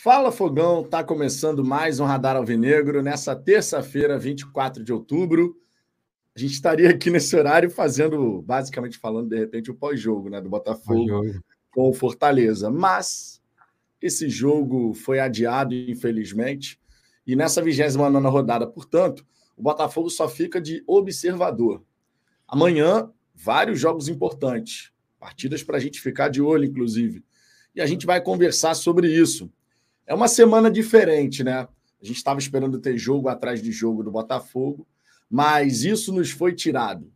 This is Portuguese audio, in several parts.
Fala Fogão, tá começando mais um Radar Alvinegro nessa terça-feira, 24 de outubro. A gente estaria aqui nesse horário fazendo, basicamente falando, de repente, o pós-jogo né, do Botafogo com o Fortaleza. Mas esse jogo foi adiado, infelizmente, e nessa 29 rodada, portanto, o Botafogo só fica de observador. Amanhã, vários jogos importantes, partidas para a gente ficar de olho, inclusive. E a gente vai conversar sobre isso. É uma semana diferente, né? A gente estava esperando ter jogo atrás de jogo do Botafogo, mas isso nos foi tirado.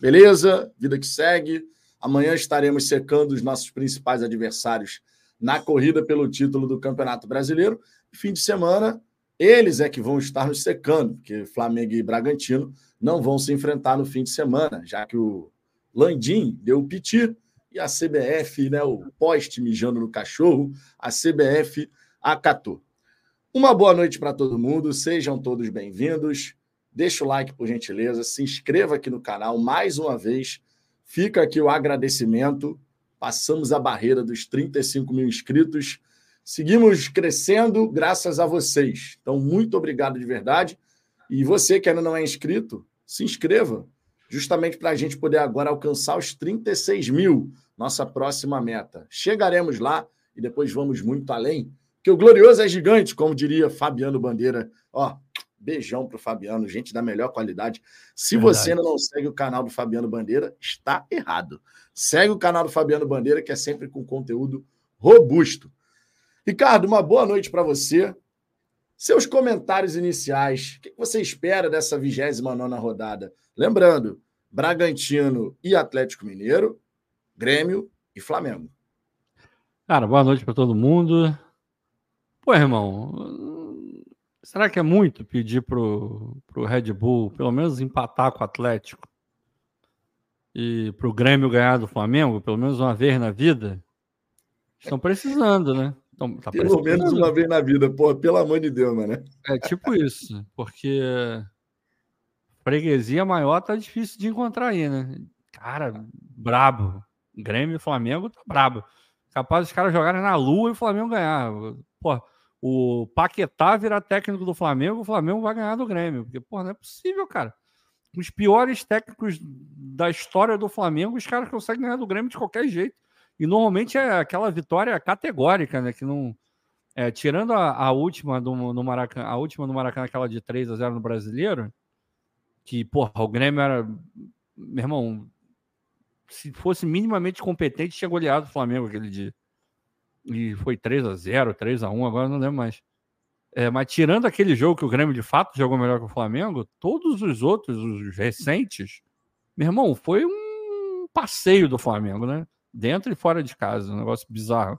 Beleza? Vida que segue. Amanhã estaremos secando os nossos principais adversários na corrida pelo título do Campeonato Brasileiro. Fim de semana, eles é que vão estar nos secando, porque Flamengo e Bragantino não vão se enfrentar no fim de semana, já que o Landim deu o piti e a CBF, né, o poste mijando no cachorro, a CBF acatou. Uma boa noite para todo mundo, sejam todos bem-vindos. Deixa o like, por gentileza, se inscreva aqui no canal mais uma vez. Fica aqui o agradecimento. Passamos a barreira dos 35 mil inscritos. Seguimos crescendo graças a vocês. Então, muito obrigado de verdade. E você que ainda não é inscrito, se inscreva, justamente para a gente poder agora alcançar os 36 mil, nossa próxima meta. Chegaremos lá e depois vamos muito além que o glorioso é gigante, como diria Fabiano Bandeira. Ó, beijão pro Fabiano, gente da melhor qualidade. Se Verdade. você ainda não segue o canal do Fabiano Bandeira, está errado. Segue o canal do Fabiano Bandeira, que é sempre com conteúdo robusto. Ricardo, uma boa noite para você. Seus comentários iniciais. O que você espera dessa 29 rodada? Lembrando, Bragantino e Atlético Mineiro, Grêmio e Flamengo. Cara, boa noite para todo mundo. Pô, irmão, será que é muito pedir pro, pro Red Bull pelo menos empatar com o Atlético e pro Grêmio ganhar do Flamengo, pelo menos uma vez na vida? Estão precisando, né? Então, tá pelo menos uma vez na vida, pô, pelo amor de Deus, mano. É tipo isso, porque freguesia maior tá difícil de encontrar aí, né? Cara, brabo. Grêmio e Flamengo tá brabo. Capaz dos caras jogarem na lua e o Flamengo ganhar. Pô, o Paquetá virar técnico do Flamengo, o Flamengo vai ganhar do Grêmio. Porque, pô, não é possível, cara. Os piores técnicos da história do Flamengo, os caras conseguem ganhar do Grêmio de qualquer jeito. E normalmente é aquela vitória categórica, né? Que não. É, tirando a, a, última do, no Maracanã, a última no Maracanã, aquela de 3 a 0 no brasileiro, que, porra, o Grêmio era. Meu irmão, se fosse minimamente competente, tinha goleado o Flamengo aquele dia e foi 3 a 0 3 a 1 agora não lembro mais. É, mas tirando aquele jogo que o Grêmio de fato jogou melhor que o Flamengo, todos os outros, os recentes, meu irmão, foi um passeio do Flamengo, né? Dentro e fora de casa, um negócio bizarro.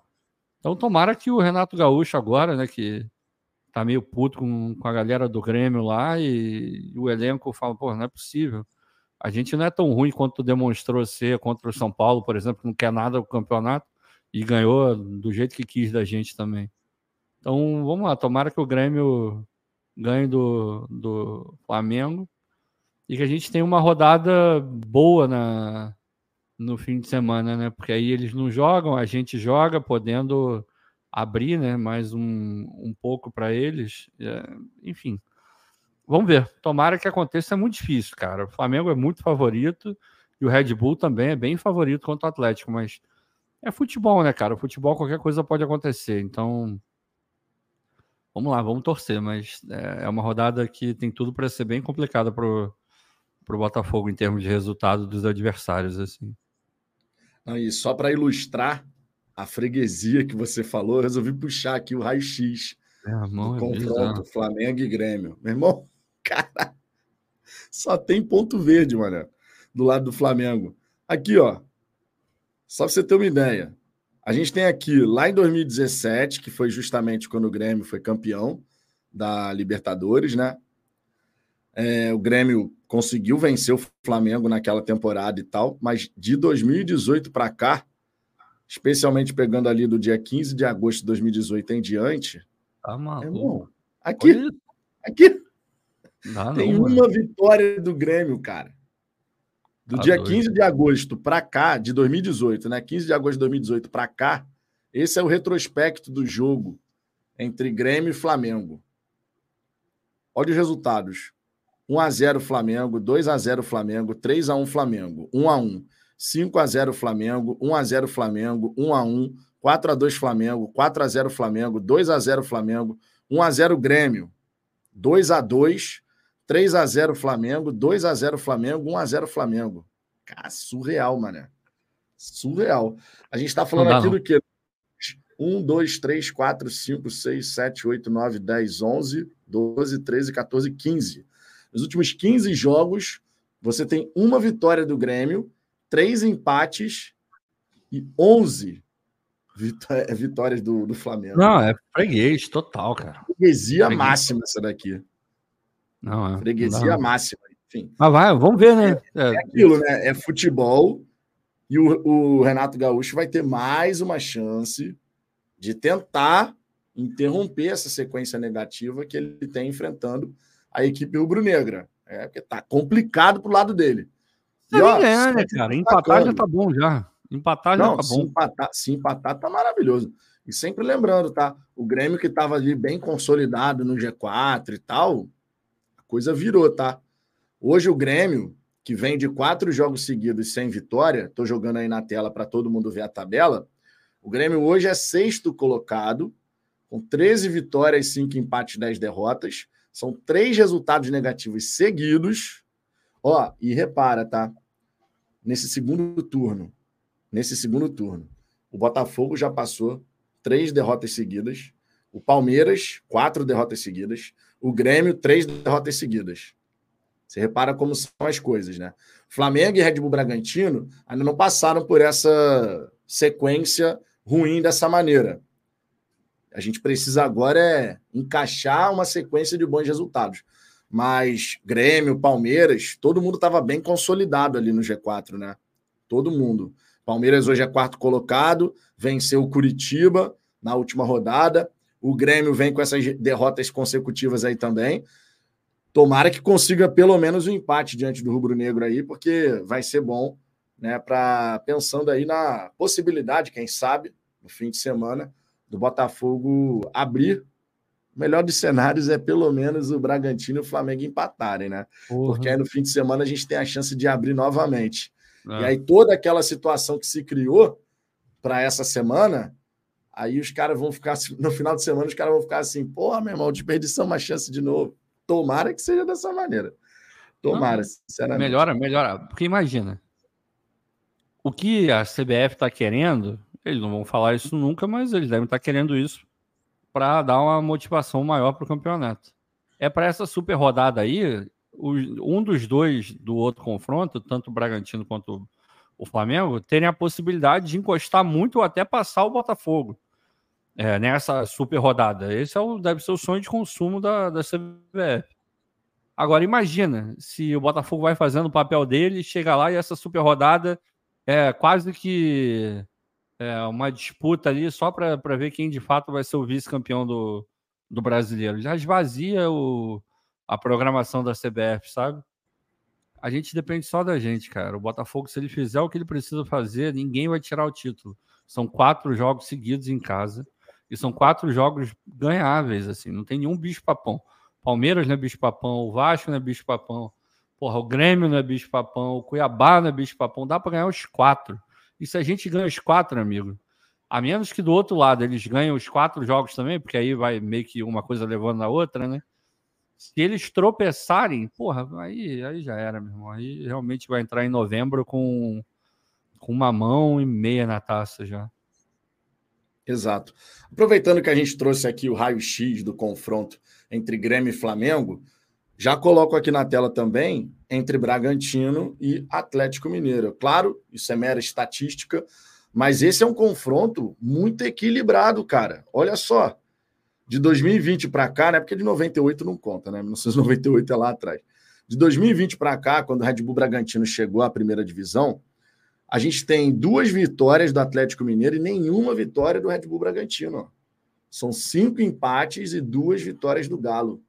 Então tomara que o Renato Gaúcho agora, né, que tá meio puto com, com a galera do Grêmio lá e, e o elenco fala, pô, não é possível. A gente não é tão ruim quanto demonstrou ser contra o São Paulo, por exemplo, que não quer nada do campeonato e ganhou do jeito que quis da gente também. Então vamos lá, tomara que o Grêmio ganhe do, do Flamengo e que a gente tenha uma rodada boa na, no fim de semana, né? Porque aí eles não jogam, a gente joga, podendo abrir né, mais um, um pouco para eles. É, enfim, vamos ver. Tomara que aconteça, é muito difícil, cara. O Flamengo é muito favorito e o Red Bull também é bem favorito contra o Atlético, mas é futebol, né, cara? O futebol, qualquer coisa pode acontecer. Então, vamos lá, vamos torcer. Mas é, é uma rodada que tem tudo para ser bem complicada pro, pro Botafogo em termos de resultado dos adversários, assim. E só para ilustrar a freguesia que você falou, eu resolvi puxar aqui o raio-x do é confronto Flamengo e Grêmio. Meu irmão, cara, só tem ponto verde, mano, do lado do Flamengo. Aqui, ó, só para você ter uma ideia. A gente tem aqui, lá em 2017, que foi justamente quando o Grêmio foi campeão da Libertadores, né? É, o Grêmio conseguiu vencer o Flamengo naquela temporada e tal, mas de 2018 para cá, especialmente pegando ali do dia 15 de agosto de 2018 em diante. Tá maluco. aqui, aqui. Não, tem não, uma mano. vitória do Grêmio, cara. Do tá dia doido. 15 de agosto para cá, de 2018, né? 15 de agosto de 2018 para cá, esse é o retrospecto do jogo entre Grêmio e Flamengo. Olha os resultados. 1x0 Flamengo, 2x0 Flamengo, 3x1 Flamengo, 1x1, 5x0 Flamengo, 1x0 Flamengo, 1x1, 4x2 Flamengo, 4x0 Flamengo, 2x0 Flamengo, 1x0 Grêmio, 2x2, 3x0 Flamengo, 2x0 Flamengo, 1x0 Flamengo. Cara, surreal, mané. Surreal. A gente está falando aqui do quê? 1, 2, 3, 4, 5, 6, 7, 8, 9, 10, 11, 12, 13, 14, 15. Nos últimos 15 jogos, você tem uma vitória do Grêmio, três empates e 11 é, vitórias do, do Flamengo. Não, é freguês total, cara. Freguesia máxima essa daqui. Não, é. Freguesia não. máxima. Enfim. Mas vai, vamos ver, né? É, é aquilo, né? É futebol e o, o Renato Gaúcho vai ter mais uma chance de tentar interromper essa sequência negativa que ele tem enfrentando a equipe rubro-negra. É, porque tá complicado pro lado dele. E, ó, ganhar, né, cara? Empatar já tá bom já. Empatar já Não, tá bom. Se empatar, se empatar tá maravilhoso. E sempre lembrando, tá? O Grêmio que estava ali bem consolidado no G4 e tal, coisa virou, tá? Hoje o Grêmio, que vem de quatro jogos seguidos sem vitória, tô jogando aí na tela para todo mundo ver a tabela. O Grêmio hoje é sexto colocado, com 13 vitórias, 5 empates, 10 derrotas. São três resultados negativos seguidos. Ó, e repara, tá? Nesse segundo turno, nesse segundo turno, o Botafogo já passou três derrotas seguidas. O Palmeiras, quatro derrotas seguidas. O Grêmio, três derrotas seguidas. Você repara como são as coisas, né? Flamengo e Red Bull Bragantino ainda não passaram por essa sequência ruim dessa maneira. A gente precisa agora é encaixar uma sequência de bons resultados. Mas Grêmio, Palmeiras, todo mundo estava bem consolidado ali no G4, né? Todo mundo. Palmeiras hoje é quarto colocado, venceu o Curitiba na última rodada. O Grêmio vem com essas derrotas consecutivas aí também. Tomara que consiga pelo menos um empate diante do Rubro Negro aí, porque vai ser bom, né? Para pensando aí na possibilidade, quem sabe, no fim de semana, do Botafogo abrir. O melhor dos cenários é pelo menos o Bragantino e o Flamengo empatarem, né? Uhum. Porque aí no fim de semana a gente tem a chance de abrir novamente. E aí toda aquela situação que se criou para essa semana, aí os caras vão ficar, no final de semana, os caras vão ficar assim, porra, meu irmão, desperdiçamos uma chance de novo. Tomara que seja dessa maneira. Tomara, Não, sinceramente. Melhora, melhora. Porque imagina, o que a CBF está querendo eles não vão falar isso nunca, mas eles devem estar querendo isso para dar uma motivação maior para o campeonato. É para essa super rodada aí, um dos dois do outro confronto, tanto o Bragantino quanto o Flamengo, terem a possibilidade de encostar muito ou até passar o Botafogo é, nessa super rodada. Esse é o, deve ser o sonho de consumo da, da CBF. Agora, imagina se o Botafogo vai fazendo o papel dele, chega lá e essa super rodada é quase que é, uma disputa ali só para ver quem de fato vai ser o vice-campeão do, do brasileiro. Já esvazia o, a programação da CBF, sabe? A gente depende só da gente, cara. O Botafogo, se ele fizer o que ele precisa fazer, ninguém vai tirar o título. São quatro jogos seguidos em casa e são quatro jogos ganháveis, assim. Não tem nenhum bicho-papão. Palmeiras não é bicho-papão, o Vasco não é bicho-papão, porra, o Grêmio não é bicho-papão, o Cuiabá não é bicho-papão. Dá para ganhar os quatro. E se a gente ganha os quatro, amigo, a menos que do outro lado eles ganhem os quatro jogos também, porque aí vai meio que uma coisa levando na outra, né? Se eles tropeçarem, porra, aí, aí já era, meu irmão. Aí realmente vai entrar em novembro com, com uma mão e meia na taça já. Exato. Aproveitando que a gente trouxe aqui o raio-x do confronto entre Grêmio e Flamengo, já coloco aqui na tela também entre Bragantino e Atlético Mineiro. Claro, isso é mera estatística, mas esse é um confronto muito equilibrado, cara. Olha só, de 2020 para cá, né? Porque de 98 não conta, né? 1998 é lá atrás. De 2020 para cá, quando o Red Bull Bragantino chegou à primeira divisão, a gente tem duas vitórias do Atlético Mineiro e nenhuma vitória do Red Bull Bragantino. São cinco empates e duas vitórias do Galo.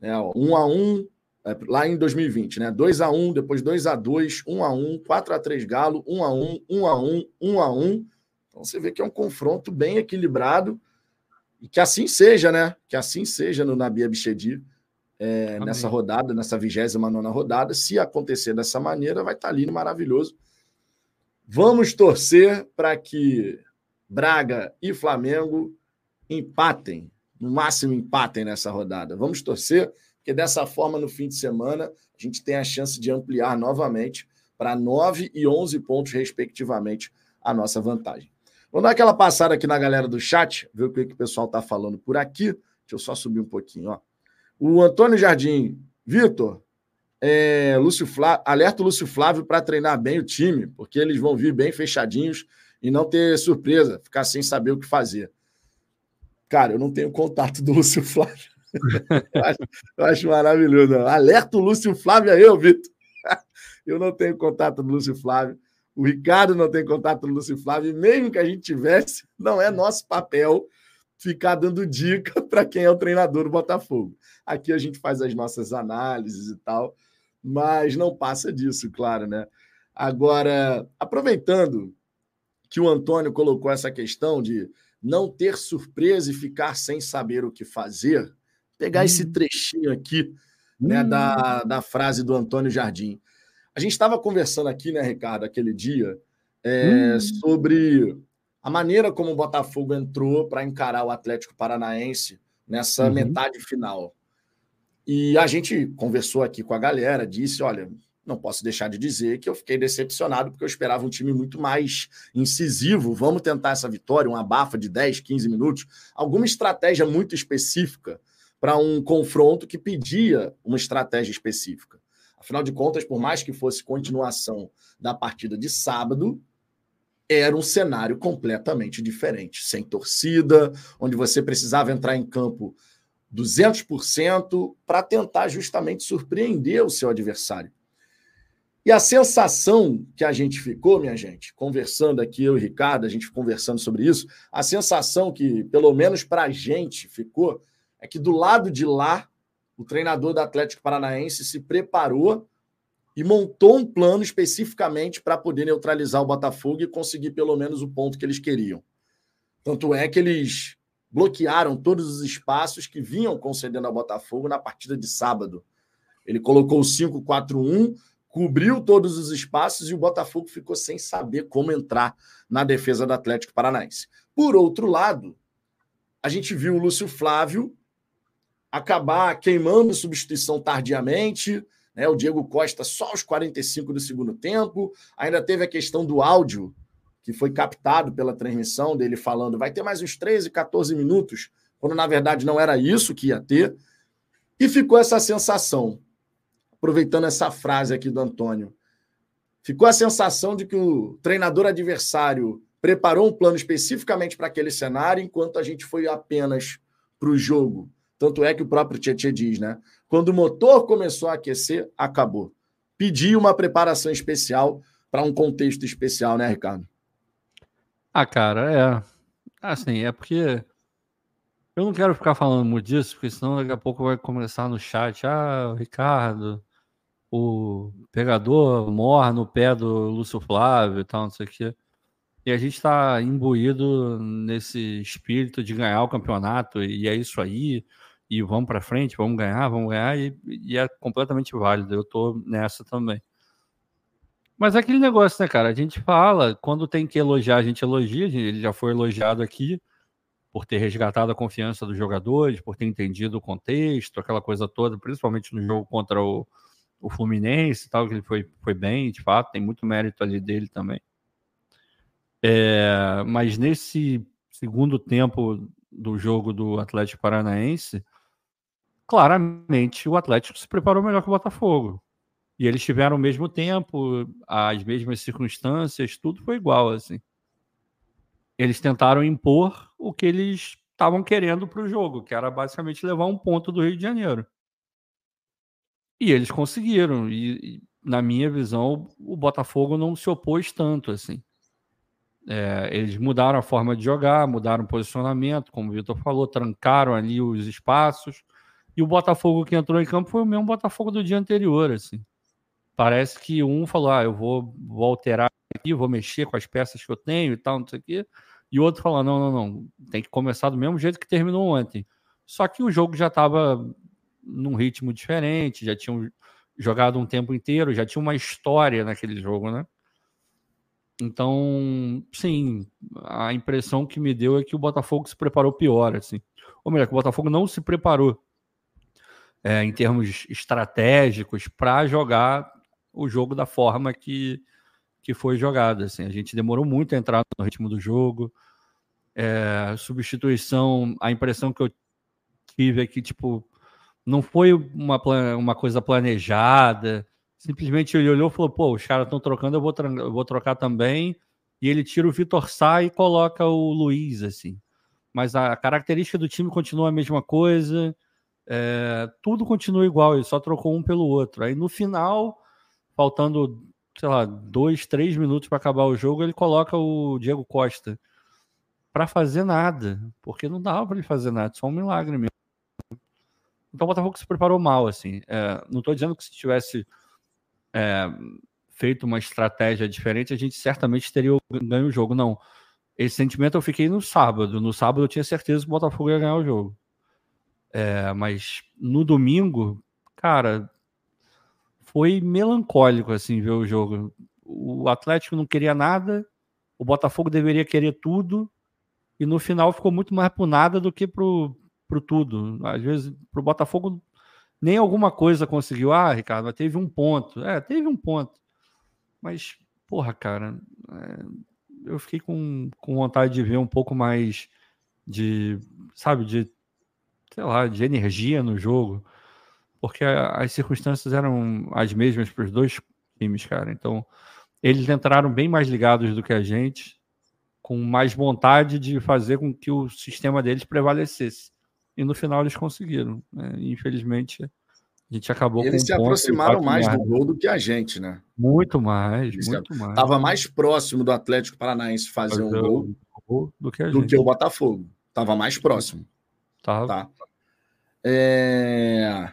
Né? Um a um é, lá em 2020, né? 2 a 1 depois 2 a 2 1 a 1 4 a 3 Galo, 1 a 1 1 a 1 1 a 1 Então você vê que é um confronto bem equilibrado E que assim seja, né? Que assim seja no Nabi Abichedi, é, nessa rodada, nessa 29 rodada. Se acontecer dessa maneira, vai estar tá lindo, maravilhoso. Vamos torcer para que Braga e Flamengo empatem, no máximo empatem nessa rodada. Vamos torcer, porque dessa forma, no fim de semana, a gente tem a chance de ampliar novamente para 9 e 11 pontos, respectivamente, a nossa vantagem. Vamos dar aquela passada aqui na galera do chat, ver o que, que o pessoal está falando por aqui. Deixa eu só subir um pouquinho. Ó. O Antônio Jardim, Vitor, é, Lúcio Flávio, alerta o Lúcio Flávio para treinar bem o time, porque eles vão vir bem fechadinhos e não ter surpresa, ficar sem saber o que fazer. Cara, eu não tenho contato do Lúcio Flávio. eu, acho, eu, acho, maravilhoso. Alerta o Lúcio Flávio aí, ô Vitor. eu não tenho contato do Lúcio Flávio. O Ricardo não tem contato do Lúcio Flávio. E mesmo que a gente tivesse, não é nosso papel ficar dando dica para quem é o treinador do Botafogo. Aqui a gente faz as nossas análises e tal, mas não passa disso, claro, né? Agora, aproveitando que o Antônio colocou essa questão de não ter surpresa e ficar sem saber o que fazer, pegar hum. esse trechinho aqui né, hum. da, da frase do Antônio Jardim. A gente estava conversando aqui, né, Ricardo, aquele dia, é, hum. sobre a maneira como o Botafogo entrou para encarar o Atlético Paranaense nessa uhum. metade final. E a gente conversou aqui com a galera, disse: olha, não posso deixar de dizer que eu fiquei decepcionado porque eu esperava um time muito mais incisivo. Vamos tentar essa vitória, uma bafa de 10, 15 minutos, alguma estratégia muito específica para um confronto que pedia uma estratégia específica. Afinal de contas, por mais que fosse continuação da partida de sábado, era um cenário completamente diferente, sem torcida, onde você precisava entrar em campo 200% para tentar justamente surpreender o seu adversário. E a sensação que a gente ficou, minha gente, conversando aqui, eu e Ricardo, a gente conversando sobre isso, a sensação que, pelo menos para a gente, ficou é que do lado de lá o treinador do Atlético Paranaense se preparou e montou um plano especificamente para poder neutralizar o Botafogo e conseguir pelo menos o ponto que eles queriam. Tanto é que eles bloquearam todos os espaços que vinham concedendo ao Botafogo na partida de sábado. Ele colocou o 5-4-1, cobriu todos os espaços e o Botafogo ficou sem saber como entrar na defesa do Atlético Paranaense. Por outro lado, a gente viu o Lúcio Flávio acabar queimando substituição tardiamente, né? O Diego Costa só aos 45 do segundo tempo. Ainda teve a questão do áudio, que foi captado pela transmissão dele falando vai ter mais uns 13, 14 minutos, quando na verdade não era isso que ia ter. E ficou essa sensação, aproveitando essa frase aqui do Antônio, ficou a sensação de que o treinador adversário preparou um plano especificamente para aquele cenário, enquanto a gente foi apenas para o jogo tanto é que o próprio Tietchan diz, né? Quando o motor começou a aquecer, acabou. Pediu uma preparação especial para um contexto especial, né, Ricardo? Ah, cara, é. Assim, é porque eu não quero ficar falando muito disso, porque senão daqui a pouco vai começar no chat. Ah, o Ricardo, o pegador morre no pé do Lúcio Flávio e tal, não sei o quê. E a gente está imbuído nesse espírito de ganhar o campeonato, e é isso aí e vamos para frente, vamos ganhar, vamos ganhar, e, e, é completamente válido. Eu tô nessa também. Mas é aquele negócio, né, cara? A gente fala, quando tem que elogiar, a gente elogia, ele já foi elogiado aqui por ter resgatado a confiança dos jogadores, por ter entendido o contexto, aquela coisa toda, principalmente no jogo contra o, o Fluminense e tal, que ele foi, foi bem, de fato, tem muito mérito ali dele também. É, mas nesse segundo tempo do jogo do Atlético Paranaense, claramente o Atlético se preparou melhor que o Botafogo. E eles tiveram o mesmo tempo, as mesmas circunstâncias, tudo foi igual, assim. Eles tentaram impor o que eles estavam querendo para o jogo, que era basicamente levar um ponto do Rio de Janeiro. E eles conseguiram. E, e na minha visão, o Botafogo não se opôs tanto, assim. É, eles mudaram a forma de jogar, mudaram o posicionamento, como o Vitor falou, trancaram ali os espaços e o Botafogo que entrou em campo foi o mesmo Botafogo do dia anterior, assim. Parece que um falou: ah, eu vou, vou alterar aqui, vou mexer com as peças que eu tenho e tal, não sei o quê. E o outro falando: não, não, não, tem que começar do mesmo jeito que terminou ontem. Só que o jogo já estava num ritmo diferente, já tinham jogado um tempo inteiro, já tinha uma história naquele jogo, né? Então, sim, a impressão que me deu é que o Botafogo se preparou pior, assim. Ou melhor, que o Botafogo não se preparou é, em termos estratégicos para jogar o jogo da forma que, que foi jogado. Assim. A gente demorou muito a entrar no ritmo do jogo. É, substituição, a impressão que eu tive é que, tipo, não foi uma, uma coisa planejada. Simplesmente ele olhou e falou: pô, os caras estão trocando, eu vou, eu vou trocar também. E ele tira o Vitor Sá e coloca o Luiz, assim. Mas a característica do time continua a mesma coisa. É, tudo continua igual, ele só trocou um pelo outro. Aí no final, faltando, sei lá, dois, três minutos para acabar o jogo, ele coloca o Diego Costa para fazer nada, porque não dava para ele fazer nada, só um milagre mesmo. Então o Botafogo se preparou mal, assim. É, não estou dizendo que se tivesse é, feito uma estratégia diferente, a gente certamente teria ganho o jogo. Não. Esse sentimento eu fiquei no sábado. No sábado eu tinha certeza que o Botafogo ia ganhar o jogo. É, mas no domingo, cara, foi melancólico assim ver o jogo. O Atlético não queria nada, o Botafogo deveria querer tudo, e no final ficou muito mais pro nada do que pro, pro tudo. Às vezes, pro Botafogo, nem alguma coisa conseguiu. Ah, Ricardo, mas teve um ponto. É, teve um ponto. Mas, porra, cara, é, eu fiquei com, com vontade de ver um pouco mais de, sabe, de sei lá, de energia no jogo, porque as circunstâncias eram as mesmas para os dois times, cara. Então, eles entraram bem mais ligados do que a gente, com mais vontade de fazer com que o sistema deles prevalecesse. E no final eles conseguiram. Né? Infelizmente, a gente acabou eles com se aproximaram mais do gol do que a gente, né? Muito mais, eles muito mais. Estava mais próximo do Atlético Paranaense fazer, um gol, do, que, do que, o Botafogo. Estava mais próximo. Tá. tá. É...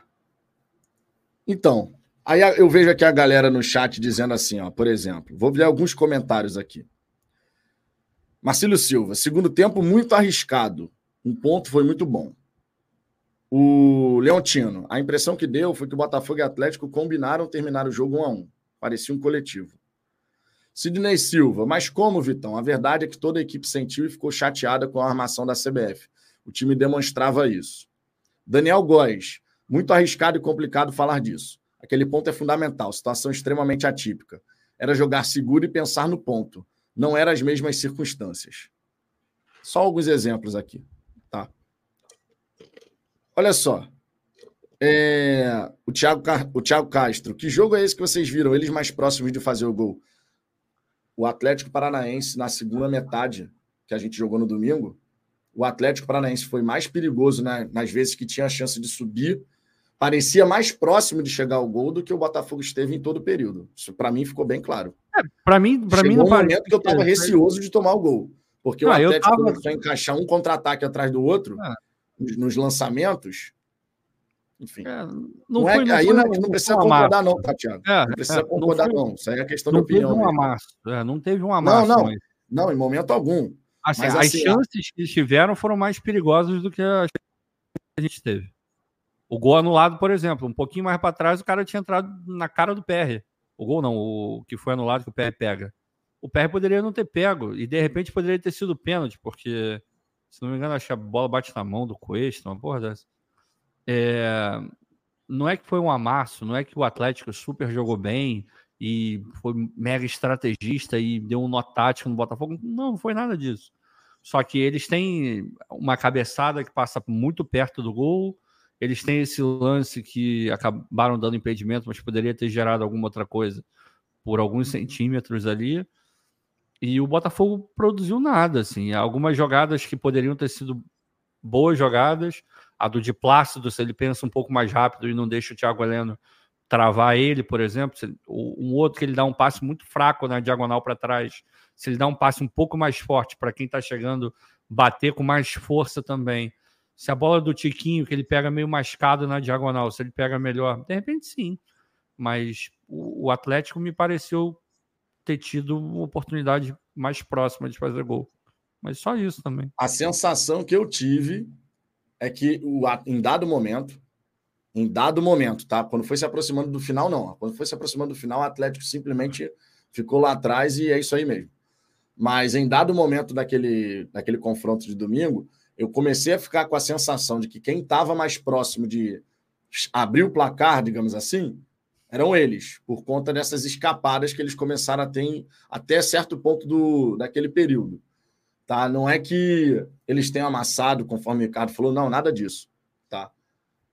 Então, aí eu vejo aqui a galera no chat dizendo assim, ó, por exemplo, vou ler alguns comentários aqui. Marcílio Silva, segundo tempo muito arriscado. Um ponto foi muito bom. O Leontino, a impressão que deu foi que o Botafogo e Atlético combinaram terminar o jogo 1 a 1 Parecia um coletivo. Sidney Silva, mas como, Vitão? A verdade é que toda a equipe sentiu e ficou chateada com a armação da CBF. O time demonstrava isso. Daniel Góes, muito arriscado e complicado falar disso. Aquele ponto é fundamental, situação extremamente atípica. Era jogar seguro e pensar no ponto. Não eram as mesmas circunstâncias. Só alguns exemplos aqui, tá? Olha só. É... O, Thiago, o Thiago Castro. Que jogo é esse que vocês viram? Eles mais próximos de fazer o gol. O Atlético Paranaense, na segunda metade, que a gente jogou no domingo, o Atlético Paranaense foi mais perigoso né, nas vezes que tinha a chance de subir. Parecia mais próximo de chegar ao gol do que o Botafogo esteve em todo o período. Isso para mim ficou bem claro. É, para mim, para mim não um momento que eu estava receoso de tomar o gol, porque não, o Atlético tava... começou a encaixar um contra-ataque atrás do outro é. nos, nos, lançamentos. Enfim. É, não, não foi, é, não aí foi, não, não, precisa concordar, não, Tatiana. Tá, não precisa concordar, não, foi, não. Isso aí é questão de opinião. Teve um amasso, não teve um amasso. Não, não. Não, em momento algum. Assim, Mas, as assim, chances que eles tiveram foram mais perigosas do que as que a gente teve. O gol anulado, por exemplo, um pouquinho mais para trás, o cara tinha entrado na cara do PR. O gol não, o que foi anulado que o PR pega. O PR poderia não ter pego e de repente poderia ter sido pênalti, porque, se não me engano, acho que a bola bate na mão do Cuesta, uma porra dessa. É... Não é que foi um amasso, não é que o Atlético super jogou bem, e foi mega estrategista e deu um nó tático no Botafogo. Não, não foi nada disso. Só que eles têm uma cabeçada que passa muito perto do gol. Eles têm esse lance que acabaram dando impedimento, mas poderia ter gerado alguma outra coisa por alguns centímetros ali. E o Botafogo produziu nada, assim. Algumas jogadas que poderiam ter sido boas jogadas. A do de Plácido, se ele pensa um pouco mais rápido e não deixa o Thiago Heleno travar ele, por exemplo, um outro que ele dá um passe muito fraco na diagonal para trás, se ele dá um passe um pouco mais forte para quem está chegando, bater com mais força também. Se a bola do Tiquinho, que ele pega meio mascado na diagonal, se ele pega melhor, de repente sim. Mas o Atlético me pareceu ter tido uma oportunidade mais próxima de fazer gol. Mas só isso também. A sensação que eu tive é que o, em dado momento, em dado momento, tá? Quando foi se aproximando do final, não. Quando foi se aproximando do final, o Atlético simplesmente ficou lá atrás e é isso aí mesmo. Mas em dado momento daquele, daquele confronto de domingo, eu comecei a ficar com a sensação de que quem estava mais próximo de abrir o placar, digamos assim, eram eles, por conta dessas escapadas que eles começaram a ter até certo ponto do, daquele período. Tá? Não é que eles tenham amassado, conforme o Ricardo falou, não, nada disso. Tá?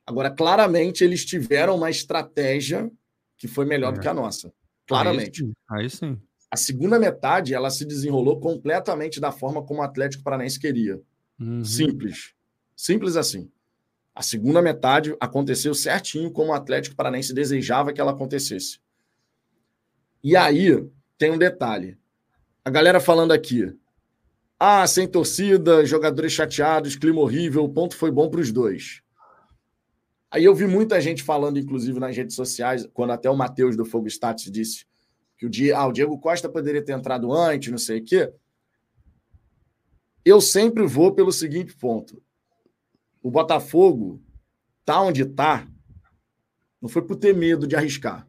Agora, claramente, eles tiveram uma estratégia que foi melhor é. do que a nossa. Claramente. Aí sim. Aí sim. A segunda metade, ela se desenrolou completamente da forma como o Atlético Paranaense queria. Uhum. Simples. Simples assim. A segunda metade aconteceu certinho como o Atlético Paranaense desejava que ela acontecesse. E aí tem um detalhe. A galera falando aqui. Ah, sem torcida, jogadores chateados, clima horrível, o ponto foi bom para os dois. Aí eu vi muita gente falando, inclusive nas redes sociais, quando até o Matheus do Fogo Status disse que o, dia, ah, o Diego Costa poderia ter entrado antes, não sei o quê eu sempre vou pelo seguinte ponto. O Botafogo tá onde tá, não foi por ter medo de arriscar.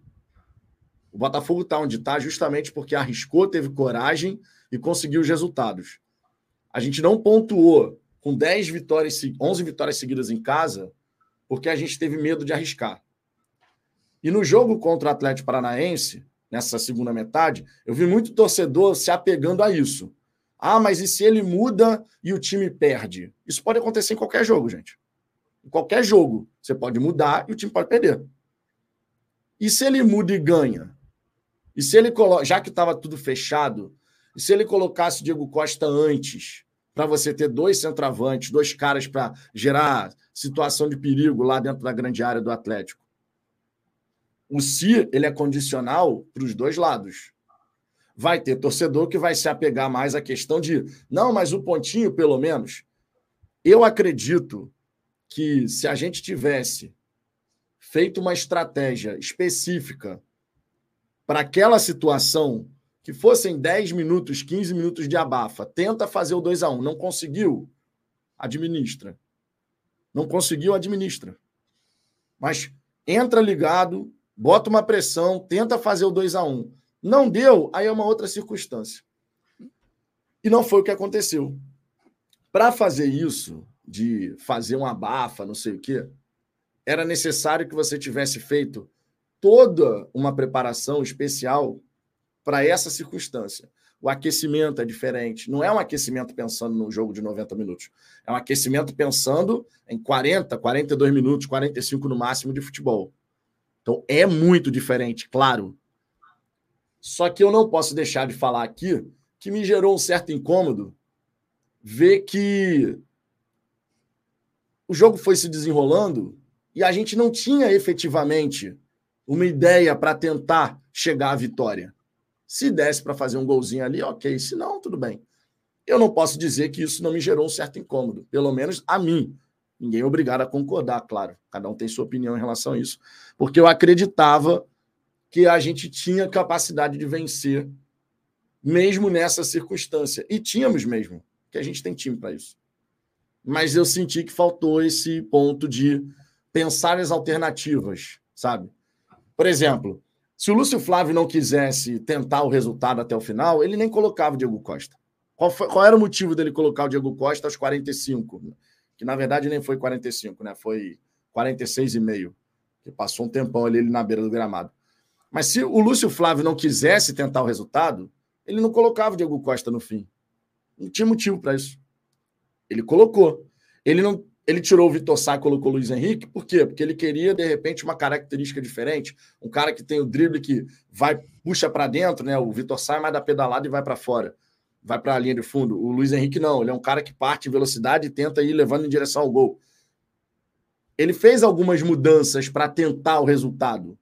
O Botafogo tá onde tá justamente porque arriscou, teve coragem e conseguiu os resultados. A gente não pontuou com 10 vitórias, 11 vitórias seguidas em casa, porque a gente teve medo de arriscar. E no jogo contra o Atlético Paranaense, nessa segunda metade, eu vi muito torcedor se apegando a isso. Ah, mas e se ele muda e o time perde? Isso pode acontecer em qualquer jogo, gente. Em qualquer jogo, você pode mudar e o time pode perder. E se ele muda e ganha? E se ele coloca, já que estava tudo fechado, e se ele colocasse o Diego Costa antes, para você ter dois centroavantes, dois caras para gerar situação de perigo lá dentro da grande área do Atlético? O se ele é condicional para os dois lados vai ter torcedor que vai se apegar mais à questão de, não, mas o pontinho, pelo menos. Eu acredito que se a gente tivesse feito uma estratégia específica para aquela situação, que fossem 10 minutos, 15 minutos de abafa, tenta fazer o 2 a 1 não conseguiu, administra. Não conseguiu, administra. Mas entra ligado, bota uma pressão, tenta fazer o 2 a 1 não deu, aí é uma outra circunstância. E não foi o que aconteceu. Para fazer isso, de fazer uma abafa, não sei o quê, era necessário que você tivesse feito toda uma preparação especial para essa circunstância. O aquecimento é diferente. Não é um aquecimento pensando no jogo de 90 minutos. É um aquecimento pensando em 40, 42 minutos, 45 no máximo de futebol. Então é muito diferente, claro. Só que eu não posso deixar de falar aqui que me gerou um certo incômodo ver que o jogo foi se desenrolando e a gente não tinha efetivamente uma ideia para tentar chegar à vitória. Se desse para fazer um golzinho ali, ok. Se não, tudo bem. Eu não posso dizer que isso não me gerou um certo incômodo, pelo menos a mim. Ninguém é obrigado a concordar, claro. Cada um tem sua opinião em relação a isso. Porque eu acreditava que a gente tinha capacidade de vencer, mesmo nessa circunstância. E tínhamos mesmo, que a gente tem time para isso. Mas eu senti que faltou esse ponto de pensar as alternativas, sabe? Por exemplo, se o Lúcio Flávio não quisesse tentar o resultado até o final, ele nem colocava o Diego Costa. Qual, foi, qual era o motivo dele colocar o Diego Costa aos 45? Que na verdade nem foi 45, né? Foi 46 e meio. Que passou um tempão ali na beira do gramado. Mas se o Lúcio Flávio não quisesse tentar o resultado, ele não colocava o Diego Costa no fim. Não tinha motivo para isso. Ele colocou. Ele não, ele tirou o Vitor Sá e colocou o Luiz Henrique, por quê? Porque ele queria, de repente, uma característica diferente. Um cara que tem o drible que vai, puxa para dentro, né? O Vitor Sá é mais da pedalada e vai para fora. Vai para a linha de fundo. O Luiz Henrique não, ele é um cara que parte em velocidade e tenta ir levando em direção ao gol. Ele fez algumas mudanças para tentar o resultado.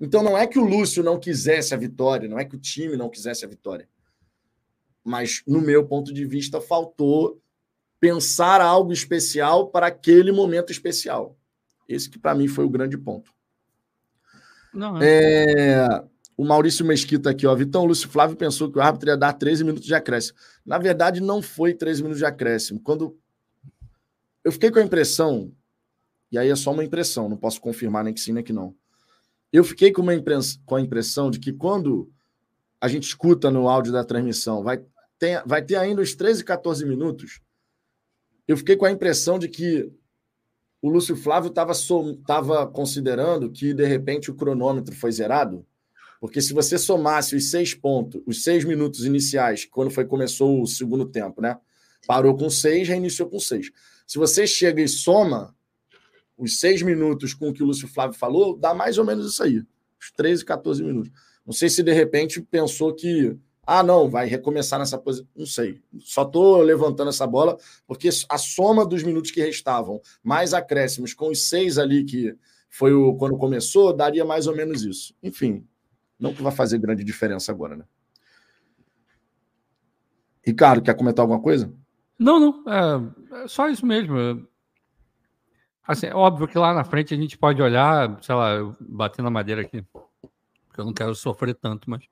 Então não é que o Lúcio não quisesse a vitória, não é que o time não quisesse a vitória. Mas, no meu ponto de vista, faltou pensar algo especial para aquele momento especial. Esse que, para mim, foi o grande ponto. Não, é... É... o Maurício Mesquita aqui, ó. Vitão, o Lúcio Flávio pensou que o árbitro ia dar 13 minutos de acréscimo. Na verdade, não foi 13 minutos de acréscimo. Quando. Eu fiquei com a impressão, e aí é só uma impressão, não posso confirmar nem que sim, nem que não. Eu fiquei com, uma com a impressão de que quando a gente escuta no áudio da transmissão, vai ter, vai ter ainda os 13, 14 minutos. Eu fiquei com a impressão de que o Lúcio Flávio estava tava considerando que, de repente, o cronômetro foi zerado porque se você somasse os seis pontos, os seis minutos iniciais, quando foi começou o segundo tempo, né? Parou com seis, reiniciou com seis. Se você chega e soma os seis minutos com o que o Lúcio Flávio falou, dá mais ou menos isso aí. Os 13, 14 minutos. Não sei se de repente pensou que, ah, não, vai recomeçar nessa posição. Não sei. Só estou levantando essa bola, porque a soma dos minutos que restavam, mais acréscimos, com os seis ali que foi o, quando começou, daria mais ou menos isso. Enfim, não que vai fazer grande diferença agora, né? Ricardo, quer comentar alguma coisa? Não, não. É, é só isso mesmo. Assim, é óbvio que lá na frente a gente pode olhar, sei lá, bater na madeira aqui, porque eu não quero sofrer tanto, mas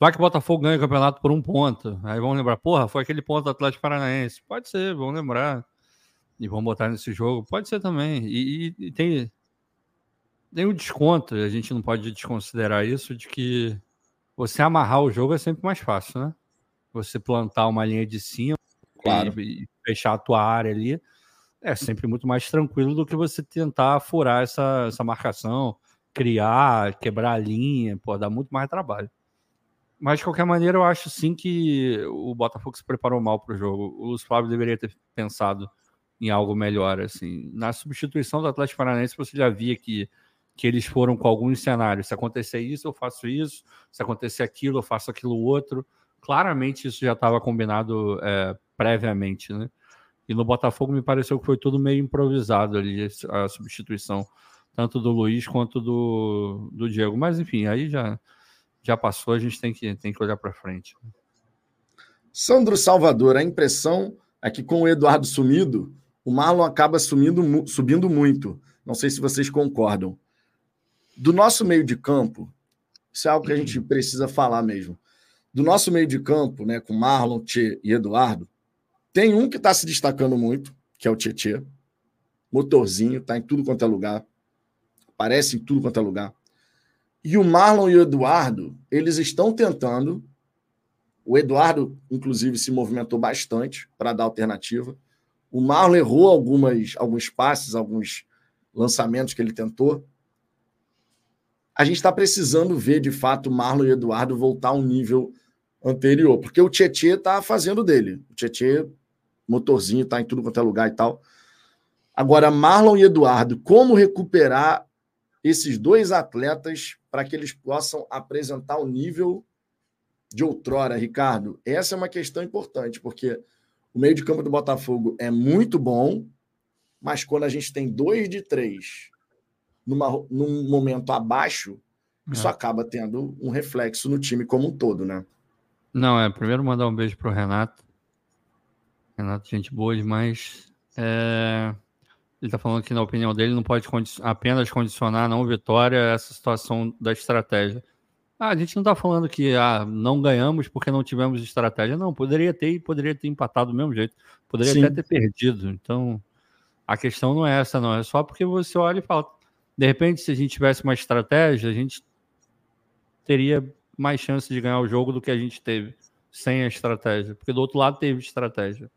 vai que o Botafogo ganha o campeonato por um ponto. Aí vão lembrar, porra, foi aquele ponto do Atlético Paranaense. Pode ser, vão lembrar. E vão botar nesse jogo. Pode ser também. E, e, e tem, tem o desconto, a gente não pode desconsiderar isso, de que você amarrar o jogo é sempre mais fácil, né? Você plantar uma linha de cima claro. e, e fechar a tua área ali é sempre muito mais tranquilo do que você tentar furar essa, essa marcação, criar, quebrar a linha, pô, dá muito mais trabalho. Mas de qualquer maneira, eu acho sim que o Botafogo se preparou mal para o jogo. O Luiz Flávio deveria ter pensado em algo melhor. Assim, na substituição do Atlético Paranaense, você já via que que eles foram com alguns cenários. Se acontecer isso, eu faço isso. Se acontecer aquilo, eu faço aquilo outro. Claramente isso já estava combinado é, previamente, né? E no Botafogo me pareceu que foi tudo meio improvisado ali, a substituição, tanto do Luiz quanto do, do Diego. Mas enfim, aí já, já passou, a gente tem que, tem que olhar para frente. Sandro Salvador, a impressão é que com o Eduardo sumido, o Marlon acaba sumindo, subindo muito. Não sei se vocês concordam do nosso meio de campo, isso é algo que a gente precisa falar mesmo. Do nosso meio de campo, né, com Marlon, Tchê e Eduardo, tem um que está se destacando muito, que é o Tietê. Motorzinho, está em tudo quanto é lugar. Aparece em tudo quanto é lugar. E o Marlon e o Eduardo, eles estão tentando. O Eduardo, inclusive, se movimentou bastante para dar alternativa. O Marlon errou algumas, alguns passes, alguns lançamentos que ele tentou a gente está precisando ver, de fato, Marlon e Eduardo voltar ao nível anterior, porque o Tietê está fazendo dele. O Tietê, motorzinho, está em tudo quanto é lugar e tal. Agora, Marlon e Eduardo, como recuperar esses dois atletas para que eles possam apresentar o nível de outrora, Ricardo? Essa é uma questão importante, porque o meio de campo do Botafogo é muito bom, mas quando a gente tem dois de três numa, num momento abaixo, isso é. acaba tendo um reflexo no time como um todo, né? Não, é. Primeiro mandar um beijo pro Renato. Renato, gente boa demais. É... Ele tá falando que, na opinião dele, não pode condi apenas condicionar a não vitória essa situação da estratégia. Ah, a gente não tá falando que ah, não ganhamos porque não tivemos estratégia. Não, poderia ter e poderia ter empatado do mesmo jeito. Poderia Sim. até ter perdido. Então, a questão não é essa, não. É só porque você olha e fala, de repente, se a gente tivesse uma estratégia, a gente teria mais chance de ganhar o jogo do que a gente teve sem a estratégia. Porque do outro lado teve estratégia.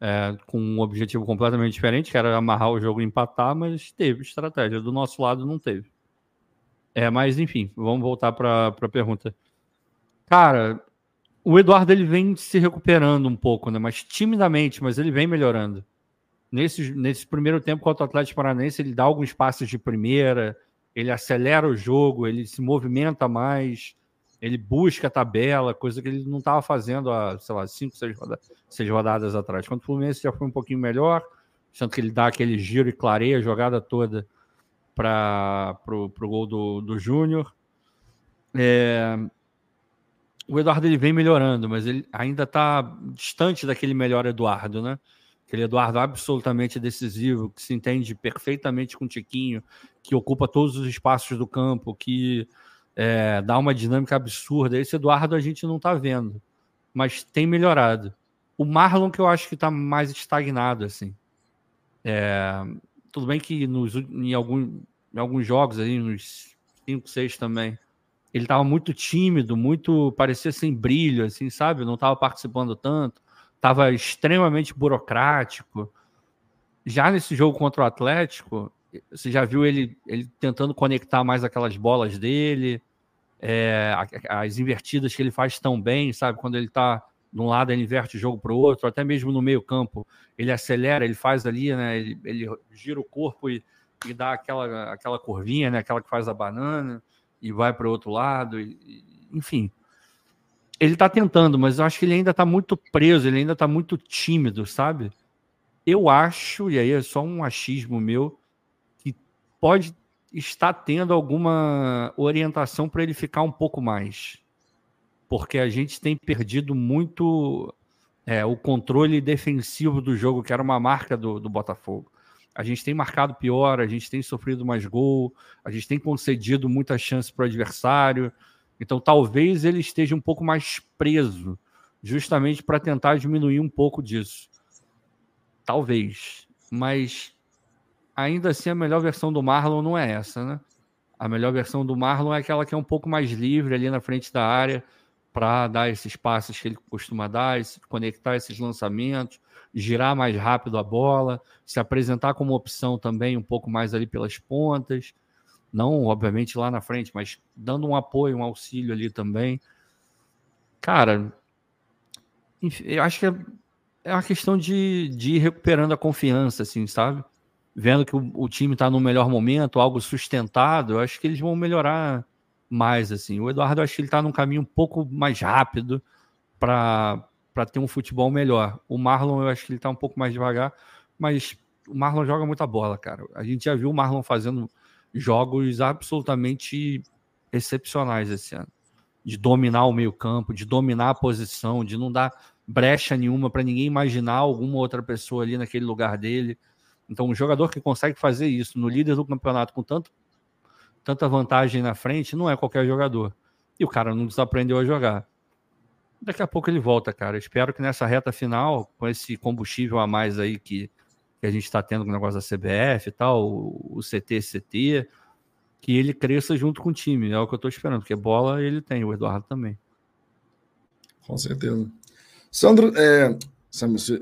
É, com um objetivo completamente diferente, que era amarrar o jogo e empatar, mas teve estratégia. Do nosso lado não teve. É, mas enfim, vamos voltar para a pergunta. Cara, o Eduardo ele vem se recuperando um pouco, né? Mas timidamente, mas ele vem melhorando nesse, nesse primeiro tempo contra o Atlético Paranaense, ele dá alguns passos de primeira, ele acelera o jogo, ele se movimenta mais, ele busca a tabela, coisa que ele não estava fazendo há, sei lá, cinco, seis rodadas, seis rodadas atrás. Quando o Fluminense já foi um pouquinho melhor, tanto que ele dá aquele giro e clareia a jogada toda para o gol do, do Júnior. É, o Eduardo ele vem melhorando, mas ele ainda está distante daquele melhor Eduardo, né? Aquele Eduardo absolutamente decisivo, que se entende perfeitamente com o Tiquinho, que ocupa todos os espaços do campo, que é, dá uma dinâmica absurda. Esse Eduardo a gente não está vendo, mas tem melhorado. O Marlon que eu acho que está mais estagnado, assim. É, tudo bem que nos, em, algum, em alguns jogos, aí, nos 5, 6 também, ele estava muito tímido, muito. parecia sem brilho, assim, sabe? Não estava participando tanto, estava extremamente burocrático. Já nesse jogo contra o Atlético, você já viu ele, ele tentando conectar mais aquelas bolas dele, é, as invertidas que ele faz tão bem, sabe? Quando ele está de um lado, ele inverte o jogo para o outro, até mesmo no meio-campo, ele acelera, ele faz ali, né? Ele, ele gira o corpo e, e, dá aquela, aquela curvinha, né? Aquela que faz a banana e vai para o outro lado, e, enfim. Ele está tentando, mas eu acho que ele ainda está muito preso, ele ainda está muito tímido, sabe? Eu acho, e aí é só um achismo meu, que pode estar tendo alguma orientação para ele ficar um pouco mais. Porque a gente tem perdido muito é, o controle defensivo do jogo, que era uma marca do, do Botafogo. A gente tem marcado pior, a gente tem sofrido mais gol, a gente tem concedido muitas chances para o adversário. Então talvez ele esteja um pouco mais preso, justamente para tentar diminuir um pouco disso. Talvez. Mas ainda assim a melhor versão do Marlon não é essa, né? A melhor versão do Marlon é aquela que é um pouco mais livre ali na frente da área para dar esses passos que ele costuma dar, conectar esses lançamentos, girar mais rápido a bola, se apresentar como opção também um pouco mais ali pelas pontas, não obviamente lá na frente, mas dando um apoio, um auxílio ali também. Cara, eu acho que é é uma questão de, de ir recuperando a confiança, assim, sabe? Vendo que o, o time está no melhor momento, algo sustentado, eu acho que eles vão melhorar mais, assim. O Eduardo, eu acho que ele está num caminho um pouco mais rápido para ter um futebol melhor. O Marlon, eu acho que ele está um pouco mais devagar, mas o Marlon joga muita bola, cara. A gente já viu o Marlon fazendo jogos absolutamente excepcionais esse ano. De dominar o meio campo, de dominar a posição, de não dar brecha nenhuma para ninguém imaginar alguma outra pessoa ali naquele lugar dele. Então, um jogador que consegue fazer isso no líder do campeonato com tanto, tanta vantagem na frente não é qualquer jogador. E o cara não desaprendeu a jogar. Daqui a pouco ele volta, cara. Espero que nessa reta final, com esse combustível a mais aí que, que a gente está tendo com o negócio da CBF e tal, o, o CT, CT, que ele cresça junto com o time. É o que eu estou esperando, porque bola ele tem, o Eduardo também. Com certeza. Sandro, é,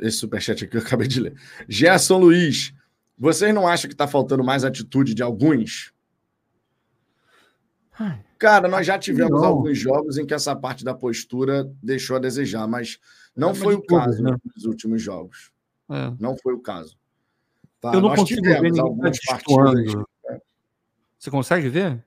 esse superchat aqui eu acabei de ler. Gerson Luiz, vocês não acham que está faltando mais atitude de alguns? Cara, nós já tivemos não. alguns jogos em que essa parte da postura deixou a desejar, mas não é, foi o caso né? nos últimos jogos. É. Não foi o caso. Tá, eu não consigo ver ninguém partidas. Né? Você consegue ver?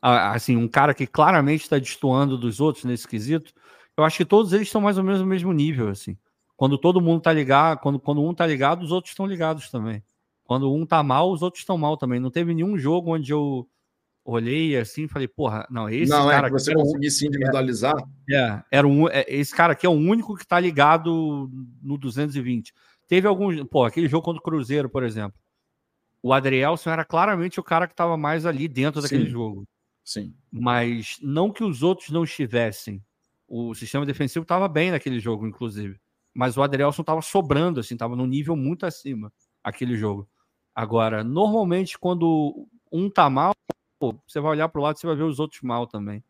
Assim, um cara que claramente está destoando dos outros nesse quesito, eu acho que todos eles estão mais ou menos no mesmo nível, assim. Quando todo mundo tá ligado, quando, quando um tá ligado, os outros estão ligados também. Quando um tá mal, os outros estão mal também. Não teve nenhum jogo onde eu olhei assim e falei, porra, não, esse não, é cara. Não, é que você conseguisse um... individualizar. É, era um, é, esse cara aqui é o único que tá ligado no 220. Teve alguns. Pô, aquele jogo contra o Cruzeiro, por exemplo. O Adrielson era claramente o cara que estava mais ali dentro daquele Sim. jogo. Sim. Mas não que os outros não estivessem. O sistema defensivo estava bem naquele jogo, inclusive. Mas o Adrielson estava sobrando, assim, estava num nível muito acima aquele jogo. Agora, normalmente, quando um tá mal, pô, você vai olhar para o lado e vai ver os outros mal também.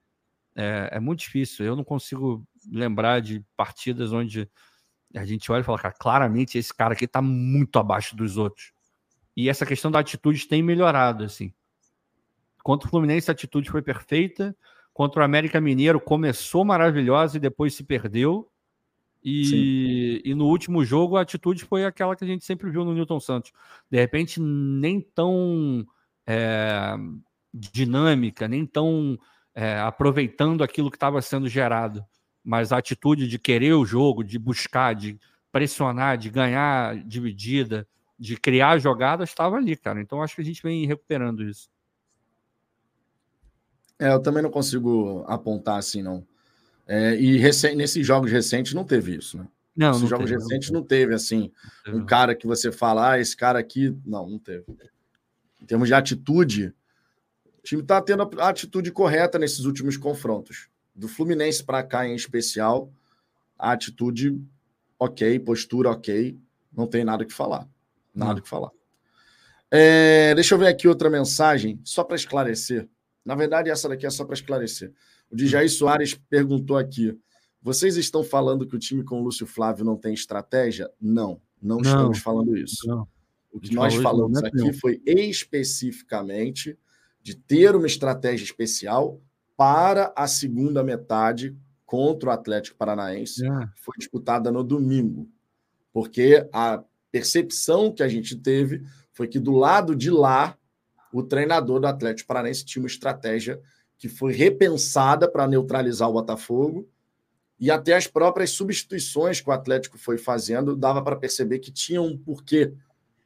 É, é, muito difícil. Eu não consigo lembrar de partidas onde a gente olha e fala, cara, claramente esse cara aqui está muito abaixo dos outros. E essa questão da atitude tem melhorado, assim. Contra o Fluminense, a atitude foi perfeita. Contra o América Mineiro começou maravilhosa e depois se perdeu. E, e, no último jogo a atitude foi aquela que a gente sempre viu no Newton Santos. De repente, nem tão é, dinâmica, nem tão é, aproveitando aquilo que estava sendo gerado. Mas a atitude de querer o jogo, de buscar, de pressionar, de ganhar dividida, de criar jogadas, estava ali, cara. Então acho que a gente vem recuperando isso. É, eu também não consigo apontar assim, não. É, e nesses jogos recentes não teve isso, né? Não, Nesses não jogos teve, recentes não teve, assim, não um cara que você fala, ah, esse cara aqui. Não, não teve. Em termos de atitude, time está tendo a atitude correta nesses últimos confrontos. Do Fluminense para cá, em especial, a atitude ok, postura ok, não tem nada que falar. Nada que falar. É, deixa eu ver aqui outra mensagem, só para esclarecer. Na verdade, essa daqui é só para esclarecer. O Djaí Soares perguntou aqui: vocês estão falando que o time com o Lúcio Flávio não tem estratégia? Não, não, não estamos falando isso. Não. O que nós falamos aqui foi especificamente de ter uma estratégia especial para a segunda metade contra o Atlético Paranaense, é. que foi disputada no domingo. Porque a percepção que a gente teve foi que do lado de lá, o treinador do Atlético Paranaense tinha uma estratégia que foi repensada para neutralizar o Botafogo e até as próprias substituições que o Atlético foi fazendo dava para perceber que tinha um porquê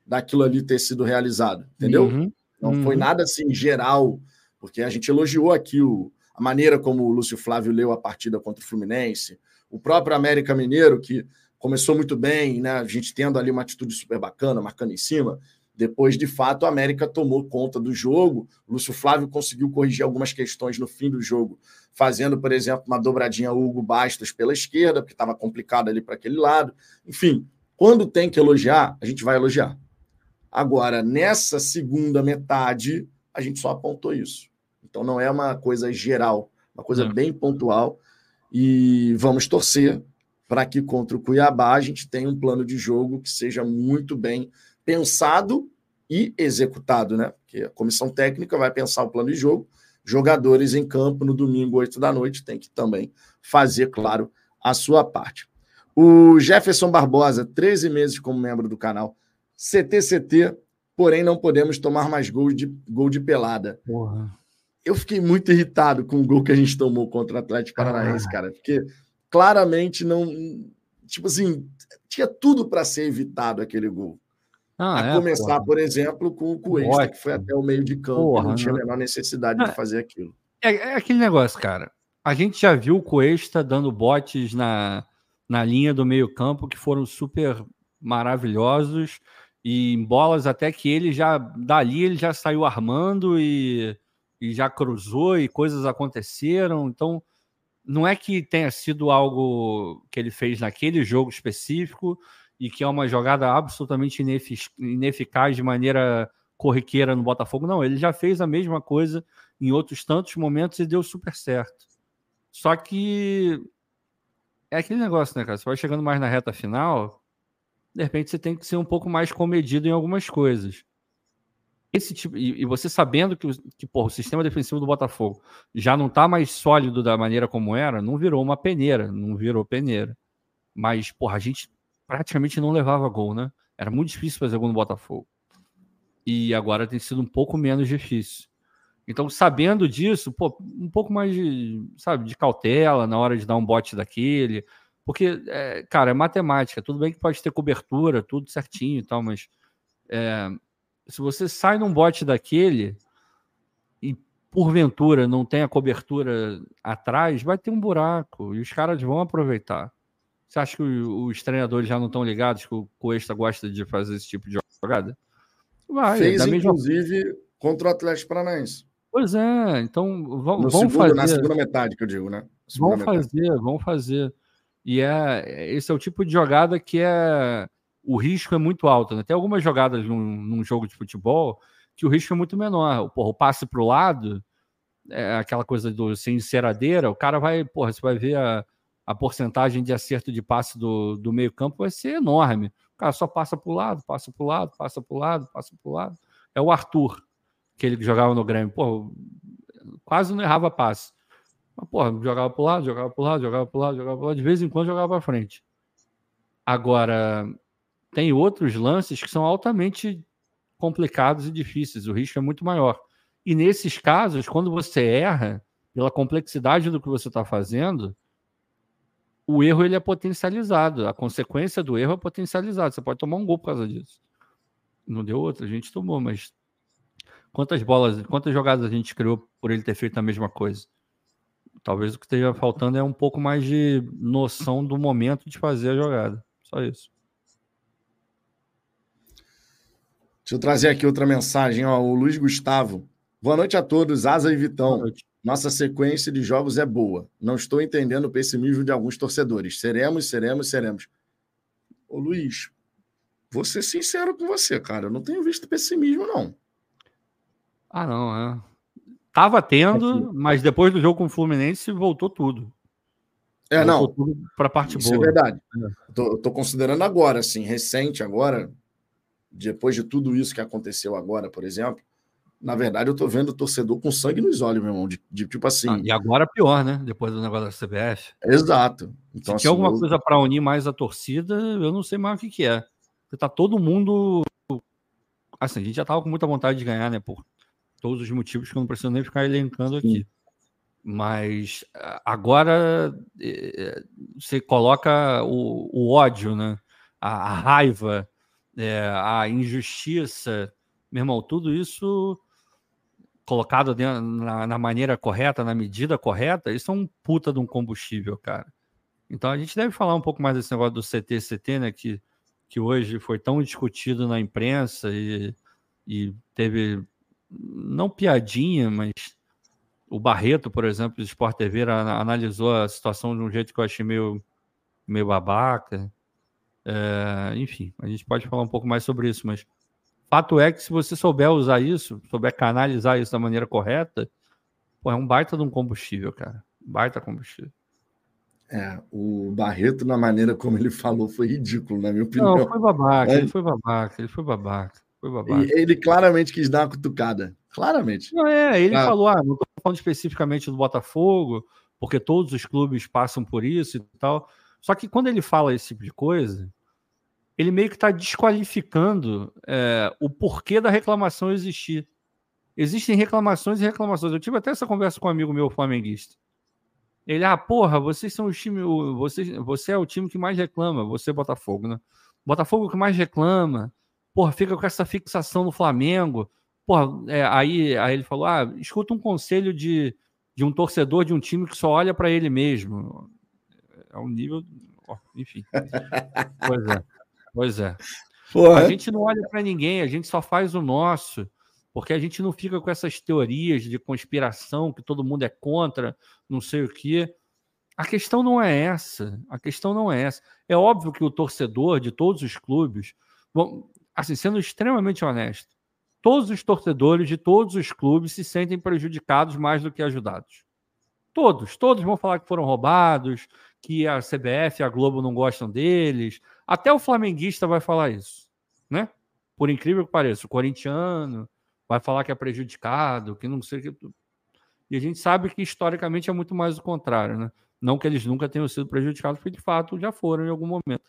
daquilo ali ter sido realizado, entendeu? Uhum, Não uhum. foi nada assim geral, porque a gente elogiou aqui o, a maneira como o Lúcio Flávio leu a partida contra o Fluminense, o próprio América Mineiro, que começou muito bem, né? A gente tendo ali uma atitude super bacana, marcando em cima. Depois, de fato, a América tomou conta do jogo. O Lúcio Flávio conseguiu corrigir algumas questões no fim do jogo, fazendo, por exemplo, uma dobradinha Hugo Bastos pela esquerda, porque estava complicado ali para aquele lado. Enfim, quando tem que elogiar, a gente vai elogiar. Agora, nessa segunda metade, a gente só apontou isso. Então, não é uma coisa geral, uma coisa não. bem pontual. E vamos torcer para que contra o Cuiabá a gente tenha um plano de jogo que seja muito bem pensado e executado, né? Porque a comissão técnica vai pensar o plano de jogo, jogadores em campo no domingo, 8 da noite, tem que também fazer, claro, a sua parte. O Jefferson Barbosa, 13 meses como membro do canal. CTCT, porém não podemos tomar mais gol de, gol de pelada. Porra. Eu fiquei muito irritado com o gol que a gente tomou contra o Atlético Paranaense, ah. cara, porque claramente não. Tipo assim, tinha tudo para ser evitado aquele gol. Ah, a é, começar, porra. por exemplo, com o Cuesta, que foi até o meio de campo, porra, não tinha a menor necessidade é, de fazer aquilo. É, é, aquele negócio, cara. A gente já viu o Cuesta dando botes na, na linha do meio-campo que foram super maravilhosos e em bolas até que ele já dali ele já saiu armando e, e já cruzou e coisas aconteceram. Então, não é que tenha sido algo que ele fez naquele jogo específico e que é uma jogada absolutamente ineficaz de maneira corriqueira no Botafogo. Não, ele já fez a mesma coisa em outros tantos momentos e deu super certo. Só que é aquele negócio, né, cara? Você vai chegando mais na reta final, de repente você tem que ser um pouco mais comedido em algumas coisas esse tipo e, e, você sabendo que, que porra, o sistema defensivo do Botafogo já não está mais sólido da maneira como era, não virou uma peneira, não virou peneira. Mas, porra, a gente praticamente não levava gol, né? Era muito difícil fazer gol no Botafogo. E agora tem sido um pouco menos difícil. Então, sabendo disso, pô, um pouco mais de, sabe, de cautela na hora de dar um bote daquele. Porque, é, cara, é matemática. Tudo bem que pode ter cobertura, tudo certinho e tal, mas é, se você sai num bote daquele e porventura não tem a cobertura atrás, vai ter um buraco e os caras vão aproveitar. Você acha que os treinadores já não estão ligados que o Cuesta gosta de fazer esse tipo de jogada? Vai, Fez, inclusive, mesma... contra o Atlético Paranaense. Pois é, então vamos, vamos fazer. Na segunda metade, que eu digo, né? Vamos fazer, vamos fazer. E é, esse é o tipo de jogada que é o risco é muito alto. Né? Tem algumas jogadas num, num, jogo de futebol que o risco é muito menor. Porra, o passe para o lado, é aquela coisa do sem enceradeira, o cara vai, porra, você vai ver a, a porcentagem de acerto de passe do, do meio-campo vai ser enorme. O cara só passa para o lado, passa para o lado, passa para o lado, passa para o lado. É o Arthur, que ele jogava no Grêmio. Porra, quase não errava passe. Mas, porra, jogava para o lado, jogava para o lado, jogava para o lado, jogava para o lado, de vez em quando jogava para frente. Agora, tem outros lances que são altamente complicados e difíceis, o risco é muito maior. E nesses casos, quando você erra, pela complexidade do que você está fazendo, o erro ele é potencializado, a consequência do erro é potencializada. Você pode tomar um gol por causa disso. Não deu outra, a gente tomou, mas quantas bolas, quantas jogadas a gente criou por ele ter feito a mesma coisa? Talvez o que esteja faltando é um pouco mais de noção do momento de fazer a jogada. Só isso. Deixa eu trazer aqui outra mensagem. Ó, o Luiz Gustavo Boa noite a todos, Asa e Vitão. Nossa sequência de jogos é boa. Não estou entendendo o pessimismo de alguns torcedores. Seremos, seremos, seremos. Ô Luiz, vou ser sincero com você, cara. Eu não tenho visto pessimismo, não. Ah, não, é. Tava tendo, mas depois do jogo com o Fluminense voltou tudo. É, voltou não. Para a parte Isso é boa. é verdade. É. Tô, tô considerando agora, assim, recente agora, depois de tudo isso que aconteceu agora, por exemplo, na verdade, eu tô vendo o torcedor com sangue nos olhos, meu irmão. De, de tipo assim. Ah, e agora pior, né? Depois do negócio da CBF. Exato. Então, Se assim, tinha alguma eu... coisa para unir mais a torcida, eu não sei mais o que, que é. Porque tá todo mundo. Assim, a gente já tava com muita vontade de ganhar, né? Por todos os motivos que eu não preciso nem ficar elencando aqui. Sim. Mas agora você coloca o, o ódio, né? A, a raiva, é, a injustiça. Meu irmão, tudo isso colocado dentro, na, na, maneira correta, na medida correta, isso é um puta de um combustível, cara. Então a gente deve falar um pouco mais desse negócio do CT-CT, né? Que, que hoje foi tão discutido na imprensa e, e teve, não piadinha, mas o Barreto, por exemplo, do Sport TV, analisou a situação de um jeito que eu achei meio, meio babaca. É, enfim, a gente pode falar um pouco mais sobre isso, mas Fato é que se você souber usar isso, souber canalizar isso da maneira correta, pô, é um baita de um combustível, cara. Baita combustível. É, o Barreto, na maneira como ele falou, foi ridículo, na minha opinião. Não, foi babaca, é. ele foi babaca, ele foi babaca. Foi babaca. E ele claramente quis dar uma cutucada. Claramente. Não, é, ele ah. falou, ah, não estou falando especificamente do Botafogo, porque todos os clubes passam por isso e tal. Só que quando ele fala esse tipo de coisa, ele meio que está desqualificando é, o porquê da reclamação existir. Existem reclamações e reclamações. Eu tive até essa conversa com um amigo meu flamenguista. Ele, ah, porra, vocês são os time, você, você é o time que mais reclama, você Botafogo, né? Botafogo que mais reclama, porra, fica com essa fixação no Flamengo. Porra, é, aí, aí ele falou: ah, escuta um conselho de, de um torcedor de um time que só olha para ele mesmo. É um nível. enfim. pois é. Pois é. Porra. A gente não olha para ninguém, a gente só faz o nosso, porque a gente não fica com essas teorias de conspiração que todo mundo é contra, não sei o quê. A questão não é essa. A questão não é essa. É óbvio que o torcedor de todos os clubes, bom, assim, sendo extremamente honesto, todos os torcedores de todos os clubes se sentem prejudicados mais do que ajudados. Todos, todos vão falar que foram roubados, que a CBF e a Globo não gostam deles. Até o flamenguista vai falar isso, né? Por incrível que pareça, o corintiano vai falar que é prejudicado, que não sei que. E a gente sabe que historicamente é muito mais o contrário, né? Não que eles nunca tenham sido prejudicados, porque de fato já foram em algum momento.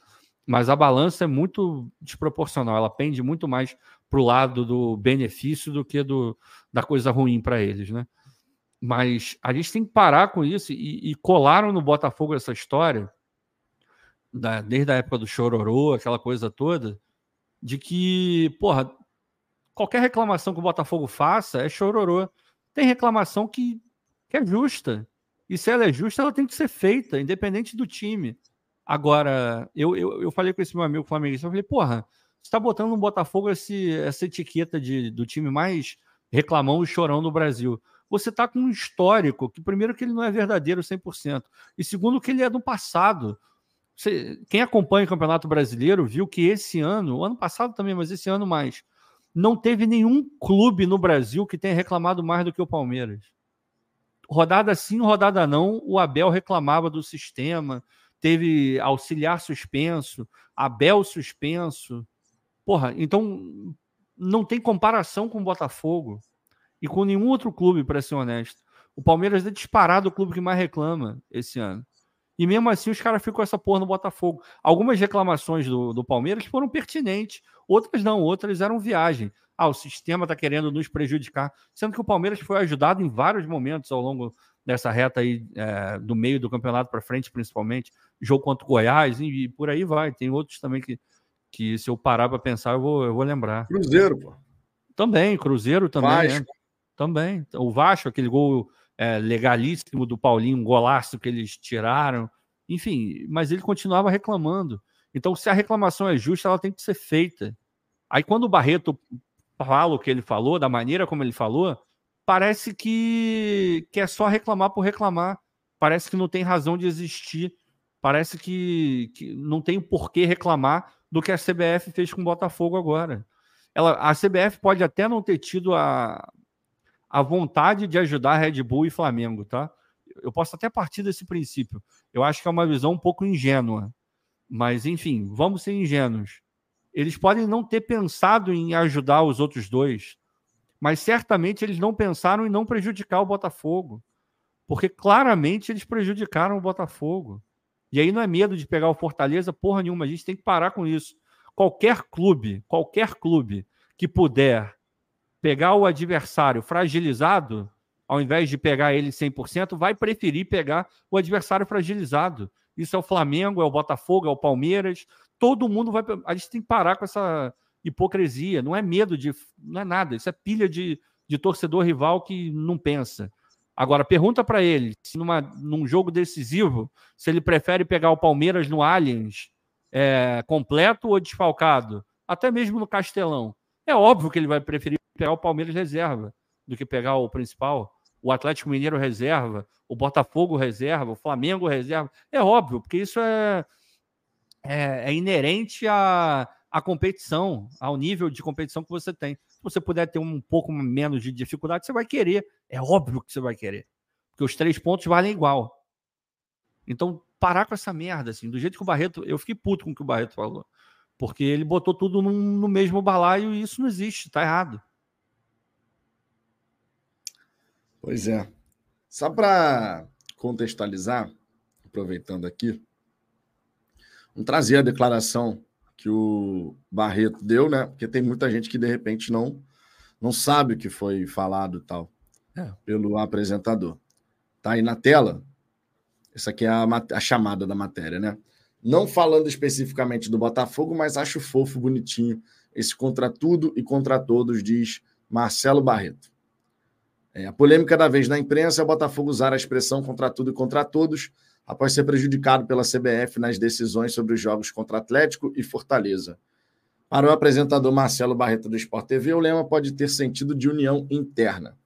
Mas a balança é muito desproporcional, ela pende muito mais para o lado do benefício do que do, da coisa ruim para eles, né? Mas a gente tem que parar com isso e, e colaram no Botafogo essa história, da, desde a época do Chororô, aquela coisa toda, de que, porra, qualquer reclamação que o Botafogo faça é chororô. Tem reclamação que, que é justa. E se ela é justa, ela tem que ser feita, independente do time. Agora, eu, eu, eu falei com esse meu amigo flamenguista, eu falei, porra, você está botando no Botafogo esse, essa etiqueta de, do time mais reclamão e chorão do Brasil você está com um histórico que, primeiro, que ele não é verdadeiro 100%, e segundo, que ele é do passado. Quem acompanha o Campeonato Brasileiro viu que esse ano, o ano passado também, mas esse ano mais, não teve nenhum clube no Brasil que tenha reclamado mais do que o Palmeiras. Rodada sim, rodada não, o Abel reclamava do sistema, teve auxiliar suspenso, Abel suspenso. Porra, então não tem comparação com o Botafogo e com nenhum outro clube, para ser honesto. O Palmeiras é disparado o clube que mais reclama esse ano. E mesmo assim os caras ficam com essa porra no Botafogo. Algumas reclamações do, do Palmeiras foram pertinentes, outras não, outras eram viagem. Ah, o sistema está querendo nos prejudicar. Sendo que o Palmeiras foi ajudado em vários momentos ao longo dessa reta aí, é, do meio do campeonato para frente, principalmente. Jogo contra o Goiás e, por aí vai. Tem outros também que, que se eu parar para pensar, eu vou, eu vou lembrar. Cruzeiro, pô. Também, Cruzeiro também. Né? Também. O Vasco, aquele gol é, legalíssimo do Paulinho, um golaço que eles tiraram. Enfim, mas ele continuava reclamando. Então, se a reclamação é justa, ela tem que ser feita. Aí, quando o Barreto fala o que ele falou, da maneira como ele falou, parece que, que é só reclamar por reclamar. Parece que não tem razão de existir. Parece que, que não tem por que reclamar do que a CBF fez com o Botafogo agora. Ela, a CBF pode até não ter tido a, a vontade de ajudar Red Bull e Flamengo, tá? Eu posso até partir desse princípio. Eu acho que é uma visão um pouco ingênua. Mas, enfim, vamos ser ingênuos. Eles podem não ter pensado em ajudar os outros dois, mas certamente eles não pensaram em não prejudicar o Botafogo. Porque claramente eles prejudicaram o Botafogo. E aí não é medo de pegar o Fortaleza, porra nenhuma. A gente tem que parar com isso. Qualquer clube, qualquer clube que puder pegar o adversário fragilizado, ao invés de pegar ele 100%, vai preferir pegar o adversário fragilizado. Isso é o Flamengo, é o Botafogo, é o Palmeiras. Todo mundo vai. A gente tem que parar com essa hipocrisia. Não é medo de. Não é nada. Isso é pilha de, de torcedor rival que não pensa. Agora, pergunta para ele se numa, num jogo decisivo, se ele prefere pegar o Palmeiras no Allianz é, completo ou desfalcado, até mesmo no Castelão. É óbvio que ele vai preferir pegar o Palmeiras reserva do que pegar o principal. O Atlético Mineiro reserva, o Botafogo reserva, o Flamengo reserva. É óbvio, porque isso é, é, é inerente à, à competição, ao nível de competição que você tem. Se você puder ter um pouco menos de dificuldade, você vai querer. É óbvio que você vai querer. Porque os três pontos valem igual. Então, parar com essa merda, assim, do jeito que o Barreto. Eu fiquei puto com o que o Barreto falou. Porque ele botou tudo num, no mesmo balaio e isso não existe, tá errado. Pois é. Só para contextualizar, aproveitando aqui, vamos trazer a declaração que o Barreto deu, né? Porque tem muita gente que de repente não não sabe o que foi falado tal é. pelo apresentador. Tá aí na tela. Essa aqui é a, a, chamada da matéria, né? Não falando especificamente do Botafogo, mas acho fofo, bonitinho esse contra tudo e contra todos, diz Marcelo Barreto. É, a polêmica da vez na imprensa é o Botafogo usar a expressão contra tudo e contra todos após ser prejudicado pela CBF nas decisões sobre os jogos contra Atlético e Fortaleza. Para o apresentador Marcelo Barreto do Sport TV, o lema pode ter sentido de união interna.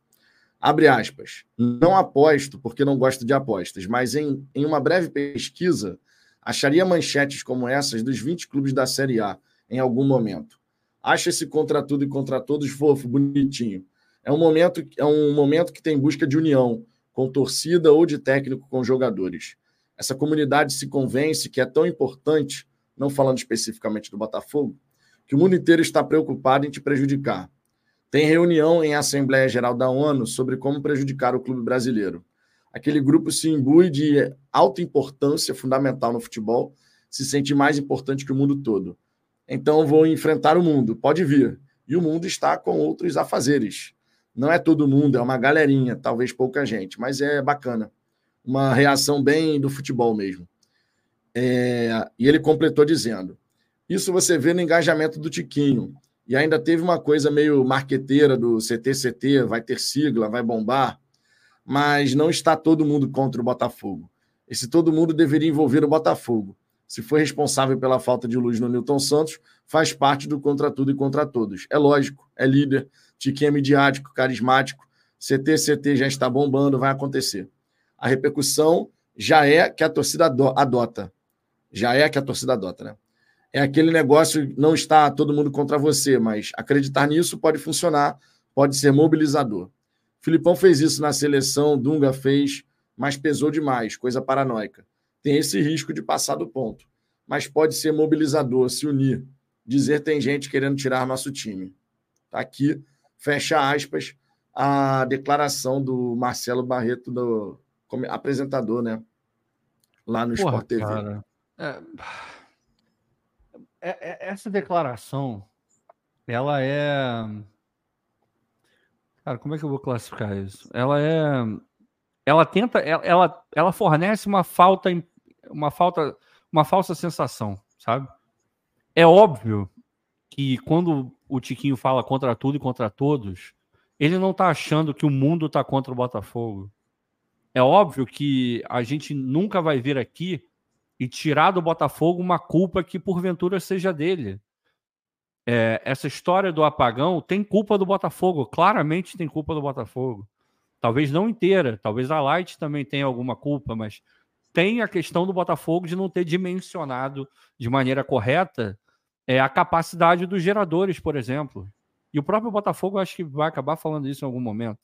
Abre aspas. Não aposto porque não gosto de apostas, mas em, em uma breve pesquisa, acharia manchetes como essas dos 20 clubes da Série A em algum momento. Acho esse contra tudo e contra todos fofo, bonitinho. É um momento, é um momento que tem busca de união com torcida ou de técnico com jogadores. Essa comunidade se convence que é tão importante, não falando especificamente do Botafogo, que o mundo inteiro está preocupado em te prejudicar. Tem reunião em Assembleia Geral da ONU sobre como prejudicar o clube brasileiro. Aquele grupo se imbui de alta importância fundamental no futebol, se sente mais importante que o mundo todo. Então vou enfrentar o mundo, pode vir. E o mundo está com outros afazeres. Não é todo mundo, é uma galerinha, talvez pouca gente, mas é bacana. Uma reação bem do futebol mesmo. É, e ele completou dizendo: Isso você vê no engajamento do Tiquinho. E ainda teve uma coisa meio marqueteira do CTCT, vai ter sigla, vai bombar, mas não está todo mundo contra o Botafogo. Esse todo mundo deveria envolver o Botafogo. Se foi responsável pela falta de luz no Newton Santos, faz parte do contra tudo e contra todos. É lógico, é líder, Tiquinho é midiático, carismático, CT, CT já está bombando, vai acontecer. A repercussão já é que a torcida adota. Já é que a torcida adota, né? É aquele negócio, não está todo mundo contra você, mas acreditar nisso pode funcionar, pode ser mobilizador. Filipão fez isso na seleção, Dunga fez, mas pesou demais, coisa paranoica. Tem esse risco de passar do ponto, mas pode ser mobilizador, se unir, dizer tem gente querendo tirar nosso time. Tá aqui fecha aspas, a declaração do Marcelo Barreto, do apresentador, né? Lá no Porra, Sport TV. Cara, é... É, é... Essa declaração, ela é. Cara, como é que eu vou classificar isso? Ela é. Ela tenta. Ela, ela fornece uma falta. Uma falta. Uma falsa sensação, sabe? É óbvio que quando o Tiquinho fala contra tudo e contra todos, ele não está achando que o mundo está contra o Botafogo. É óbvio que a gente nunca vai vir aqui e tirar do Botafogo uma culpa que porventura seja dele. É, essa história do apagão tem culpa do Botafogo, claramente tem culpa do Botafogo. Talvez não inteira, talvez a Light também tenha alguma culpa, mas tem a questão do Botafogo de não ter dimensionado de maneira correta é, a capacidade dos geradores, por exemplo. E o próprio Botafogo acho que vai acabar falando isso em algum momento.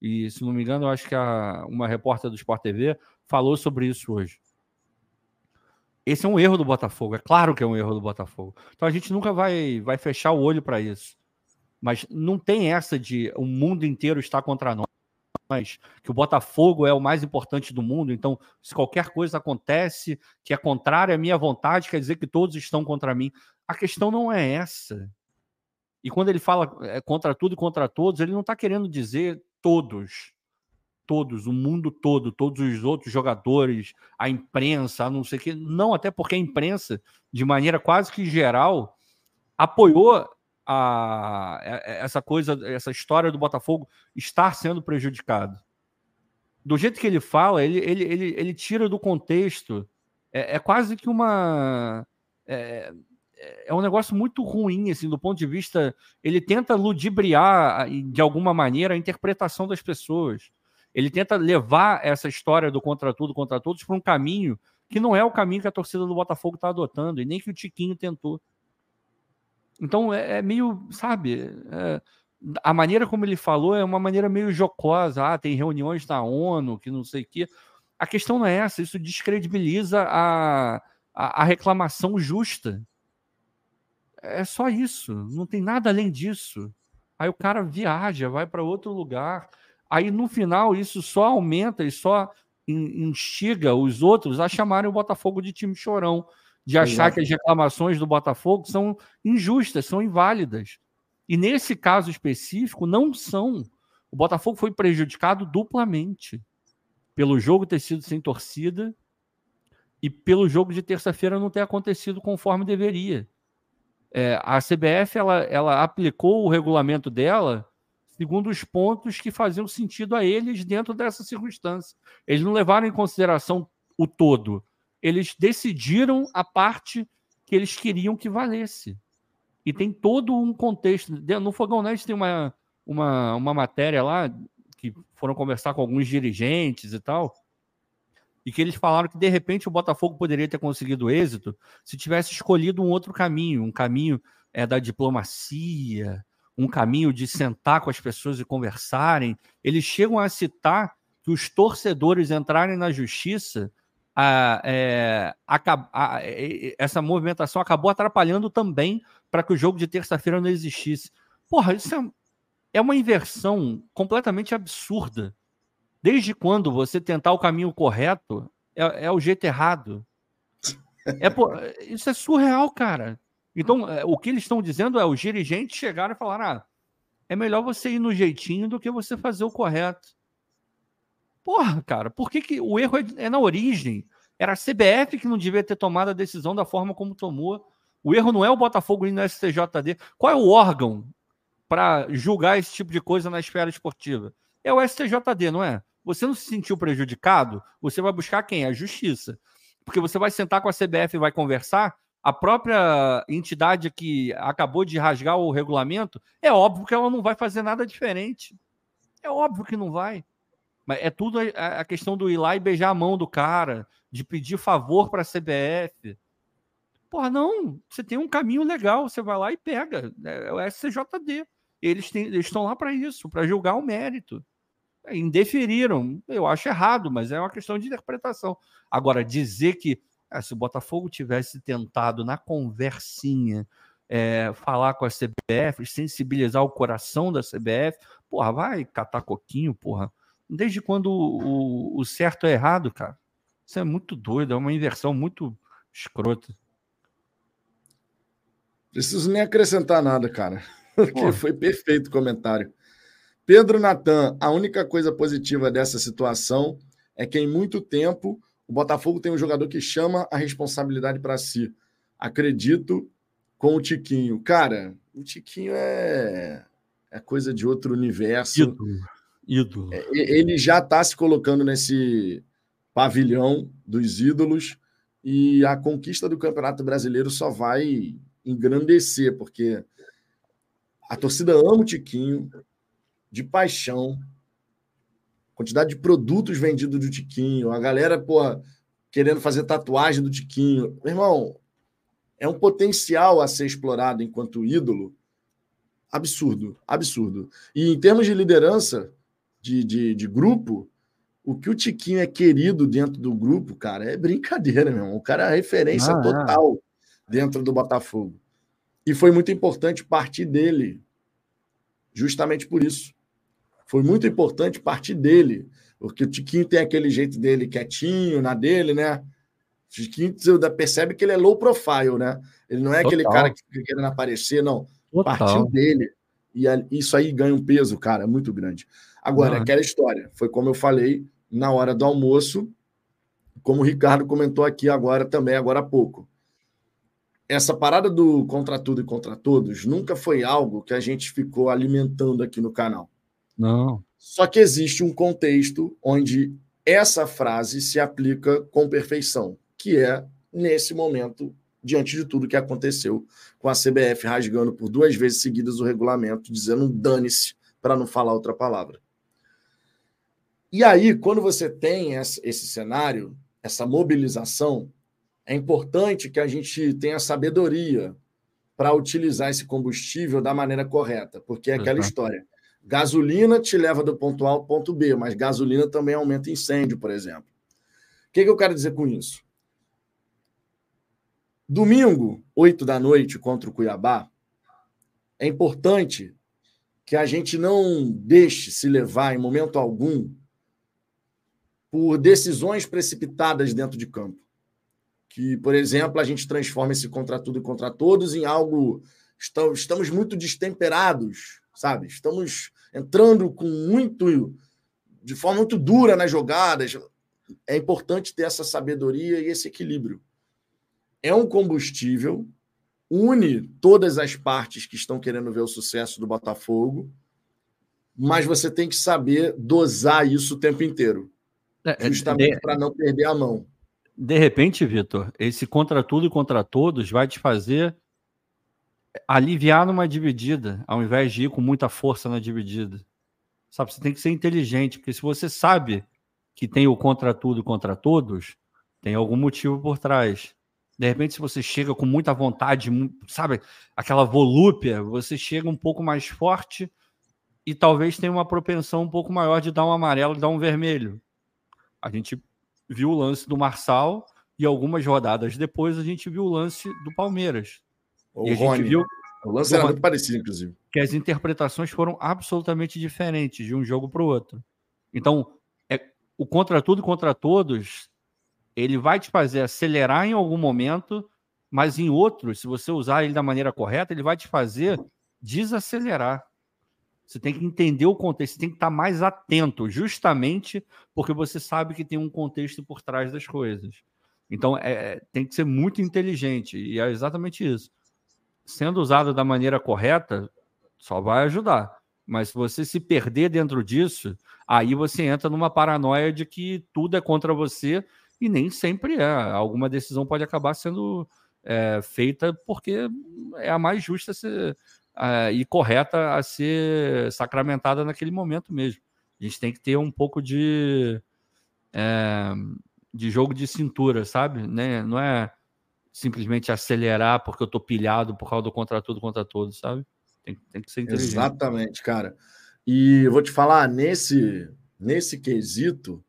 E, se não me engano, eu acho que a, uma repórter do Sport TV falou sobre isso hoje. Esse é um erro do Botafogo, é claro que é um erro do Botafogo. Então a gente nunca vai, vai fechar o olho para isso. Mas não tem essa de o mundo inteiro estar contra nós, que o Botafogo é o mais importante do mundo, então se qualquer coisa acontece que é contrária à minha vontade, quer dizer que todos estão contra mim. A questão não é essa. E quando ele fala é, contra tudo e contra todos, ele não está querendo dizer todos. Todos, o mundo todo, todos os outros jogadores, a imprensa, a não sei o quê. Não, até porque a imprensa, de maneira quase que geral, apoiou a, essa coisa, essa história do Botafogo estar sendo prejudicado. Do jeito que ele fala, ele, ele, ele, ele tira do contexto. É, é quase que uma. É, é um negócio muito ruim, assim, do ponto de vista. Ele tenta ludibriar, de alguma maneira, a interpretação das pessoas. Ele tenta levar essa história do contra tudo, contra todos, para um caminho que não é o caminho que a torcida do Botafogo está adotando, e nem que o Tiquinho tentou. Então é, é meio, sabe, é, a maneira como ele falou é uma maneira meio jocosa. Ah, tem reuniões da ONU, que não sei o quê. A questão não é essa, isso descredibiliza a, a, a reclamação justa. É só isso, não tem nada além disso. Aí o cara viaja, vai para outro lugar. Aí no final isso só aumenta e só instiga os outros a chamarem o Botafogo de time chorão de achar Exato. que as reclamações do Botafogo são injustas, são inválidas. E nesse caso específico, não são. O Botafogo foi prejudicado duplamente pelo jogo ter sido sem torcida e pelo jogo de terça-feira não ter acontecido conforme deveria. É, a CBF ela, ela aplicou o regulamento dela segundo os pontos que faziam sentido a eles dentro dessa circunstância. Eles não levaram em consideração o todo eles decidiram a parte que eles queriam que valesse. E tem todo um contexto. No Fogão Net tem uma, uma, uma matéria lá que foram conversar com alguns dirigentes e tal, e que eles falaram que de repente o Botafogo poderia ter conseguido êxito se tivesse escolhido um outro caminho, um caminho é, da diplomacia, um caminho de sentar com as pessoas e conversarem. Eles chegam a citar que os torcedores entrarem na justiça a, é, a, a, essa movimentação acabou atrapalhando também para que o jogo de terça-feira não existisse. Porra, isso é, é uma inversão completamente absurda. Desde quando você tentar o caminho correto é, é o jeito errado? É, pô, isso é surreal, cara. Então, é, o que eles estão dizendo é os dirigentes chegaram e falaram: ah, é melhor você ir no jeitinho do que você fazer o correto. Porra, cara, por que, que o erro é, é na origem? Era a CBF que não devia ter tomado a decisão da forma como tomou. O erro não é o Botafogo indo no STJD. Qual é o órgão para julgar esse tipo de coisa na esfera esportiva? É o STJD, não é? Você não se sentiu prejudicado? Você vai buscar quem? A justiça. Porque você vai sentar com a CBF e vai conversar. A própria entidade que acabou de rasgar o regulamento, é óbvio que ela não vai fazer nada diferente. É óbvio que não vai. Mas é tudo a, questão do ir lá e beijar a mão do cara, de pedir favor para a CBF. Porra, não, você tem um caminho legal, você vai lá e pega. É, é o SCJD. Eles, têm, eles estão lá para isso, para julgar o mérito. Indeferiram, eu acho errado, mas é uma questão de interpretação. Agora, dizer que é, se o Botafogo tivesse tentado na conversinha é, falar com a CBF, sensibilizar o coração da CBF, porra, vai catar coquinho, porra. Desde quando o, o, certo é errado, cara? Isso é muito doido, é uma inversão muito escrota. Preciso nem acrescentar nada, cara. Porque foi perfeito o comentário. Pedro Natan, a única coisa positiva dessa situação é que em muito tempo o Botafogo tem um jogador que chama a responsabilidade para si. Acredito com o Tiquinho. Cara, o Tiquinho é, é coisa de outro universo. Ídolo. Ídolo. É, ele já está se colocando nesse pavilhão dos ídolos e a conquista do Campeonato Brasileiro só vai engrandecer, porque a torcida ama o Tiquinho de paixão. quantidade de produtos vendidos do Tiquinho, a galera, porra, querendo fazer tatuagem do Tiquinho. Meu irmão, é um potencial a ser explorado enquanto ídolo absurdo, absurdo. E em termos de liderança de, de, de grupo, o que o Tiquinho é querido dentro do grupo, cara, é brincadeira, meu irmão. O cara é referência ah, é. total é. dentro do Botafogo. E foi muito importante partir dele, justamente por isso. Foi muito importante partir dele, porque o Tiquinho tem aquele jeito dele quietinho, na dele, né? O Tiquinho percebe que ele é low profile, né? Ele não é Total. aquele cara que fica querendo aparecer, não. Total. Partiu dele. E isso aí ganha um peso, cara, muito grande. Agora, aquela história, foi como eu falei na hora do almoço, como o Ricardo comentou aqui agora também, agora há pouco essa parada do contra tudo e contra todos nunca foi algo que a gente ficou alimentando aqui no canal. Não. Só que existe um contexto onde essa frase se aplica com perfeição, que é nesse momento, diante de tudo que aconteceu com a CBF rasgando por duas vezes seguidas o regulamento, dizendo dane-se, para não falar outra palavra. E aí, quando você tem esse cenário, essa mobilização, é importante que a gente tenha sabedoria para utilizar esse combustível da maneira correta, porque é aquela uhum. história. Gasolina te leva do ponto A ao ponto B, mas gasolina também aumenta incêndio, por exemplo. O que, que eu quero dizer com isso? Domingo, 8 da noite, contra o Cuiabá, é importante que a gente não deixe se levar em momento algum por decisões precipitadas dentro de campo que, por exemplo, a gente transforma esse contra tudo e contra todos em algo. Estamos muito destemperados, sabe? Estamos entrando com muito. de forma muito dura nas jogadas. É importante ter essa sabedoria e esse equilíbrio. É um combustível, une todas as partes que estão querendo ver o sucesso do Botafogo, mas você tem que saber dosar isso o tempo inteiro. É, é, justamente é, para não perder a mão de repente, Vitor, esse contra tudo e contra todos vai te fazer aliviar numa dividida, ao invés de ir com muita força na dividida. Sabe, você tem que ser inteligente, porque se você sabe que tem o contra tudo contra todos, tem algum motivo por trás. De repente, se você chega com muita vontade, sabe, aquela volúpia, você chega um pouco mais forte e talvez tenha uma propensão um pouco maior de dar um amarelo e dar um vermelho. A gente viu o lance do Marçal e algumas rodadas depois a gente viu o lance do Palmeiras. O e a Rony. gente viu o lance era muito parecido, inclusive. Que as interpretações foram absolutamente diferentes de um jogo para o outro. Então, é, o contra tudo contra todos, ele vai te fazer acelerar em algum momento, mas em outros, se você usar ele da maneira correta, ele vai te fazer desacelerar. Você tem que entender o contexto, você tem que estar mais atento, justamente porque você sabe que tem um contexto por trás das coisas. Então, é, é, tem que ser muito inteligente, e é exatamente isso. Sendo usado da maneira correta, só vai ajudar. Mas se você se perder dentro disso, aí você entra numa paranoia de que tudo é contra você e nem sempre é. Alguma decisão pode acabar sendo é, feita porque é a mais justa ser, uh, e correta a ser sacramentada naquele momento mesmo. A gente tem que ter um pouco de, é, de jogo de cintura, sabe? Né? Não é simplesmente acelerar porque eu tô pilhado por causa do contra tudo, contra todos, sabe? Tem, tem que ser inteligente. Exatamente, cara. E eu vou te falar, nesse, nesse quesito,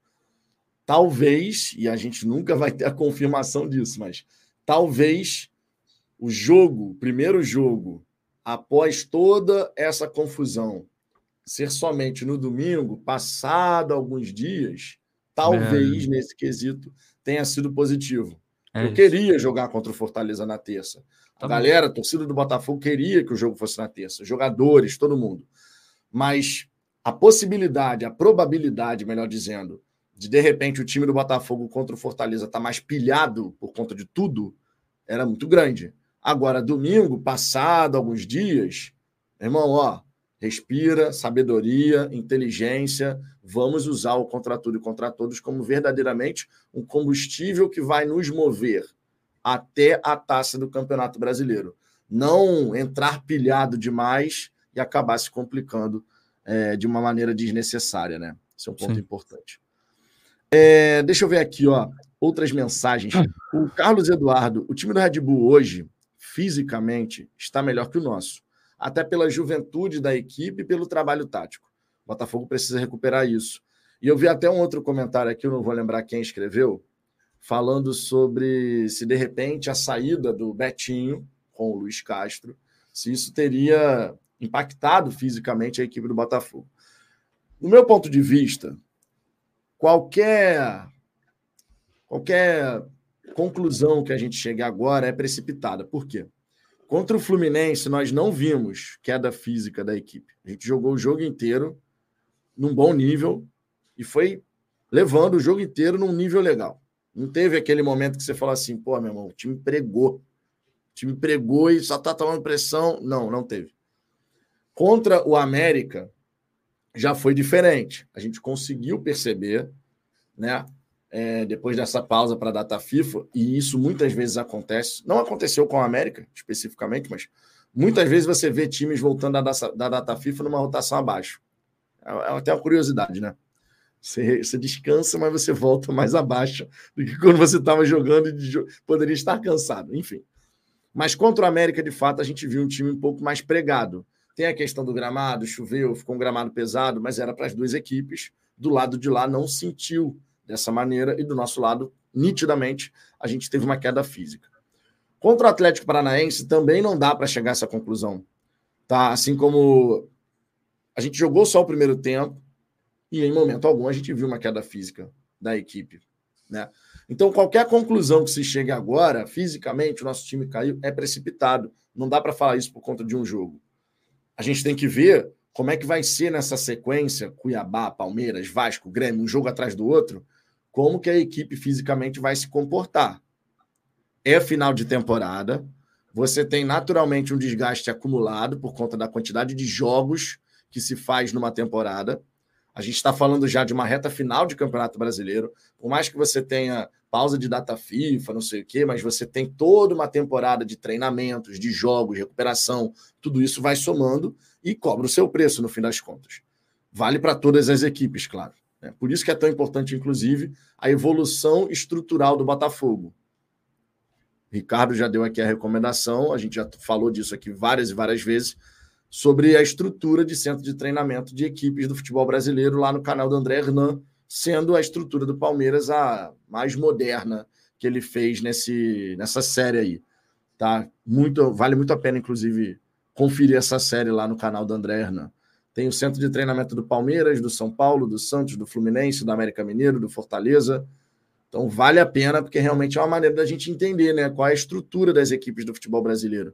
talvez, e a gente nunca vai ter a confirmação disso, mas talvez o jogo, o primeiro jogo após toda essa confusão, ser somente no domingo, passado alguns dias, talvez é. nesse quesito tenha sido positivo. É Eu queria jogar contra o Fortaleza na terça. A tá galera, a torcida do Botafogo queria que o jogo fosse na terça, jogadores, todo mundo. Mas a possibilidade, a probabilidade, melhor dizendo, de de repente o time do Botafogo contra o Fortaleza estar tá mais pilhado por conta de tudo, era muito grande. Agora, domingo, passado alguns dias, irmão, ó, respira, sabedoria, inteligência. Vamos usar o contra tudo e contra todos como verdadeiramente um combustível que vai nos mover até a taça do Campeonato Brasileiro. Não entrar pilhado demais e acabar se complicando é, de uma maneira desnecessária, né? Esse é um ponto Sim. importante. É, deixa eu ver aqui, ó, outras mensagens. O Carlos Eduardo, o time do Red Bull hoje, fisicamente, está melhor que o nosso. Até pela juventude da equipe e pelo trabalho tático. O Botafogo precisa recuperar isso. E eu vi até um outro comentário aqui, eu não vou lembrar quem escreveu, falando sobre se de repente a saída do Betinho com o Luiz Castro, se isso teria impactado fisicamente a equipe do Botafogo. No meu ponto de vista, qualquer qualquer conclusão que a gente chegue agora é precipitada. Por quê? Contra o Fluminense, nós não vimos queda física da equipe. A gente jogou o jogo inteiro num bom nível e foi levando o jogo inteiro num nível legal. Não teve aquele momento que você fala assim, pô, meu irmão, o time pregou. O time pregou e só tá tomando pressão. Não, não teve. Contra o América, já foi diferente. A gente conseguiu perceber, né? É, depois dessa pausa para a data FIFA, e isso muitas vezes acontece. Não aconteceu com a América, especificamente, mas muitas vezes você vê times voltando da, da data FIFA numa rotação abaixo. É, é até uma curiosidade, né? Você, você, descansa, mas você volta mais abaixo do que quando você estava jogando e poderia estar cansado. Enfim. Mas contra o América, de fato, a gente viu um time um pouco mais pregado. Tem a questão do gramado, choveu, ficou um gramado pesado, mas era para as duas equipes. Do lado de lá não sentiu dessa maneira, e do nosso lado, nitidamente, a gente teve uma queda física. Contra o Atlético Paranaense também não dá para chegar a essa conclusão. Tá? Assim como a gente jogou só o primeiro tempo, e em momento algum a gente viu uma queda física da equipe. Né? Então, qualquer conclusão que se chegue agora, fisicamente, o nosso time caiu, é precipitado. Não dá para falar isso por conta de um jogo. A gente tem que ver como é que vai ser nessa sequência, Cuiabá, Palmeiras, Vasco, Grêmio, um jogo atrás do outro, como que a equipe fisicamente vai se comportar. É final de temporada, você tem naturalmente um desgaste acumulado por conta da quantidade de jogos que se faz numa temporada. A gente está falando já de uma reta final de Campeonato Brasileiro. Por mais que você tenha pausa de data FIFA, não sei o quê, mas você tem toda uma temporada de treinamentos, de jogos, recuperação, tudo isso vai somando e cobra o seu preço no fim das contas. Vale para todas as equipes, claro. Né? Por isso que é tão importante, inclusive, a evolução estrutural do Botafogo. Ricardo já deu aqui a recomendação, a gente já falou disso aqui várias e várias vezes sobre a estrutura de centro de treinamento de equipes do futebol brasileiro lá no canal do André Hernan, sendo a estrutura do Palmeiras a mais moderna que ele fez nesse, nessa série aí. Tá? Muito, vale muito a pena, inclusive, conferir essa série lá no canal do André Hernan. Tem o centro de treinamento do Palmeiras, do São Paulo, do Santos, do Fluminense, do América Mineiro, do Fortaleza. Então vale a pena, porque realmente é uma maneira da gente entender né, qual é a estrutura das equipes do futebol brasileiro.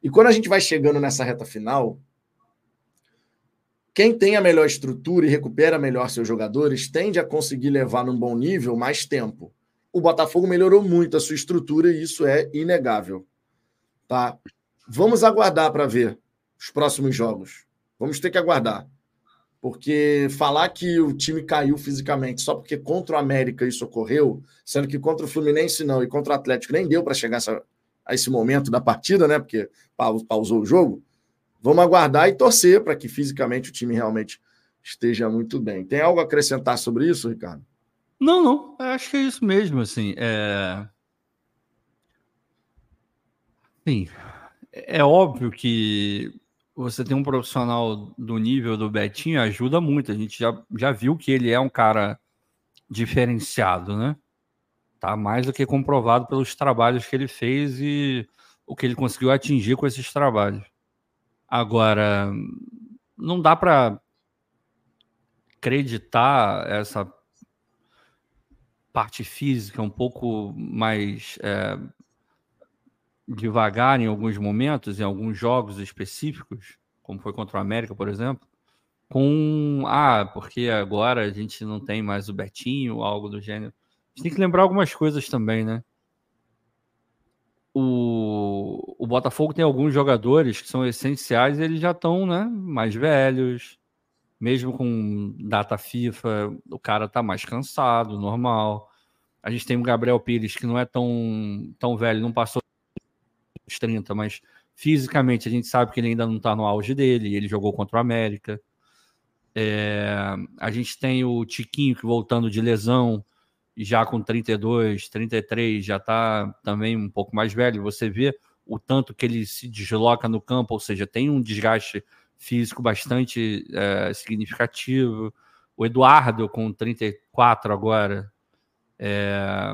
E quando a gente vai chegando nessa reta final, quem tem a melhor estrutura e recupera melhor seus jogadores tende a conseguir levar num bom nível mais tempo. O Botafogo melhorou muito a sua estrutura e isso é inegável. Tá? Vamos aguardar para ver os próximos jogos. Vamos ter que aguardar. Porque falar que o time caiu fisicamente só porque contra o América isso ocorreu, sendo que contra o Fluminense não e contra o Atlético nem deu para chegar essa, a esse momento da partida, né? Porque pausou o jogo. Vamos aguardar e torcer para que fisicamente o time realmente esteja muito bem. Tem algo a acrescentar sobre isso, Ricardo? Não, não. Eu acho que é isso mesmo. Assim, é... Sim, é óbvio que você tem um profissional do nível do Betinho ajuda muito. A gente já, já viu que ele é um cara diferenciado, né? Tá mais do que comprovado pelos trabalhos que ele fez e o que ele conseguiu atingir com esses trabalhos. Agora, não dá para acreditar essa parte física um pouco mais é, devagar em alguns momentos, em alguns jogos específicos, como foi contra o América, por exemplo, com ah, porque agora a gente não tem mais o Betinho, algo do gênero gente tem que lembrar algumas coisas também, né? O, o Botafogo tem alguns jogadores que são essenciais e eles já estão né, mais velhos, mesmo com data FIFA, o cara tá mais cansado, normal. A gente tem o Gabriel Pires, que não é tão, tão velho, não passou os 30, mas fisicamente a gente sabe que ele ainda não tá no auge dele, ele jogou contra o América. É, a gente tem o Tiquinho que voltando de lesão, já com 32, 33, já está também um pouco mais velho. Você vê o tanto que ele se desloca no campo, ou seja, tem um desgaste físico bastante é, significativo. O Eduardo, com 34 agora, é,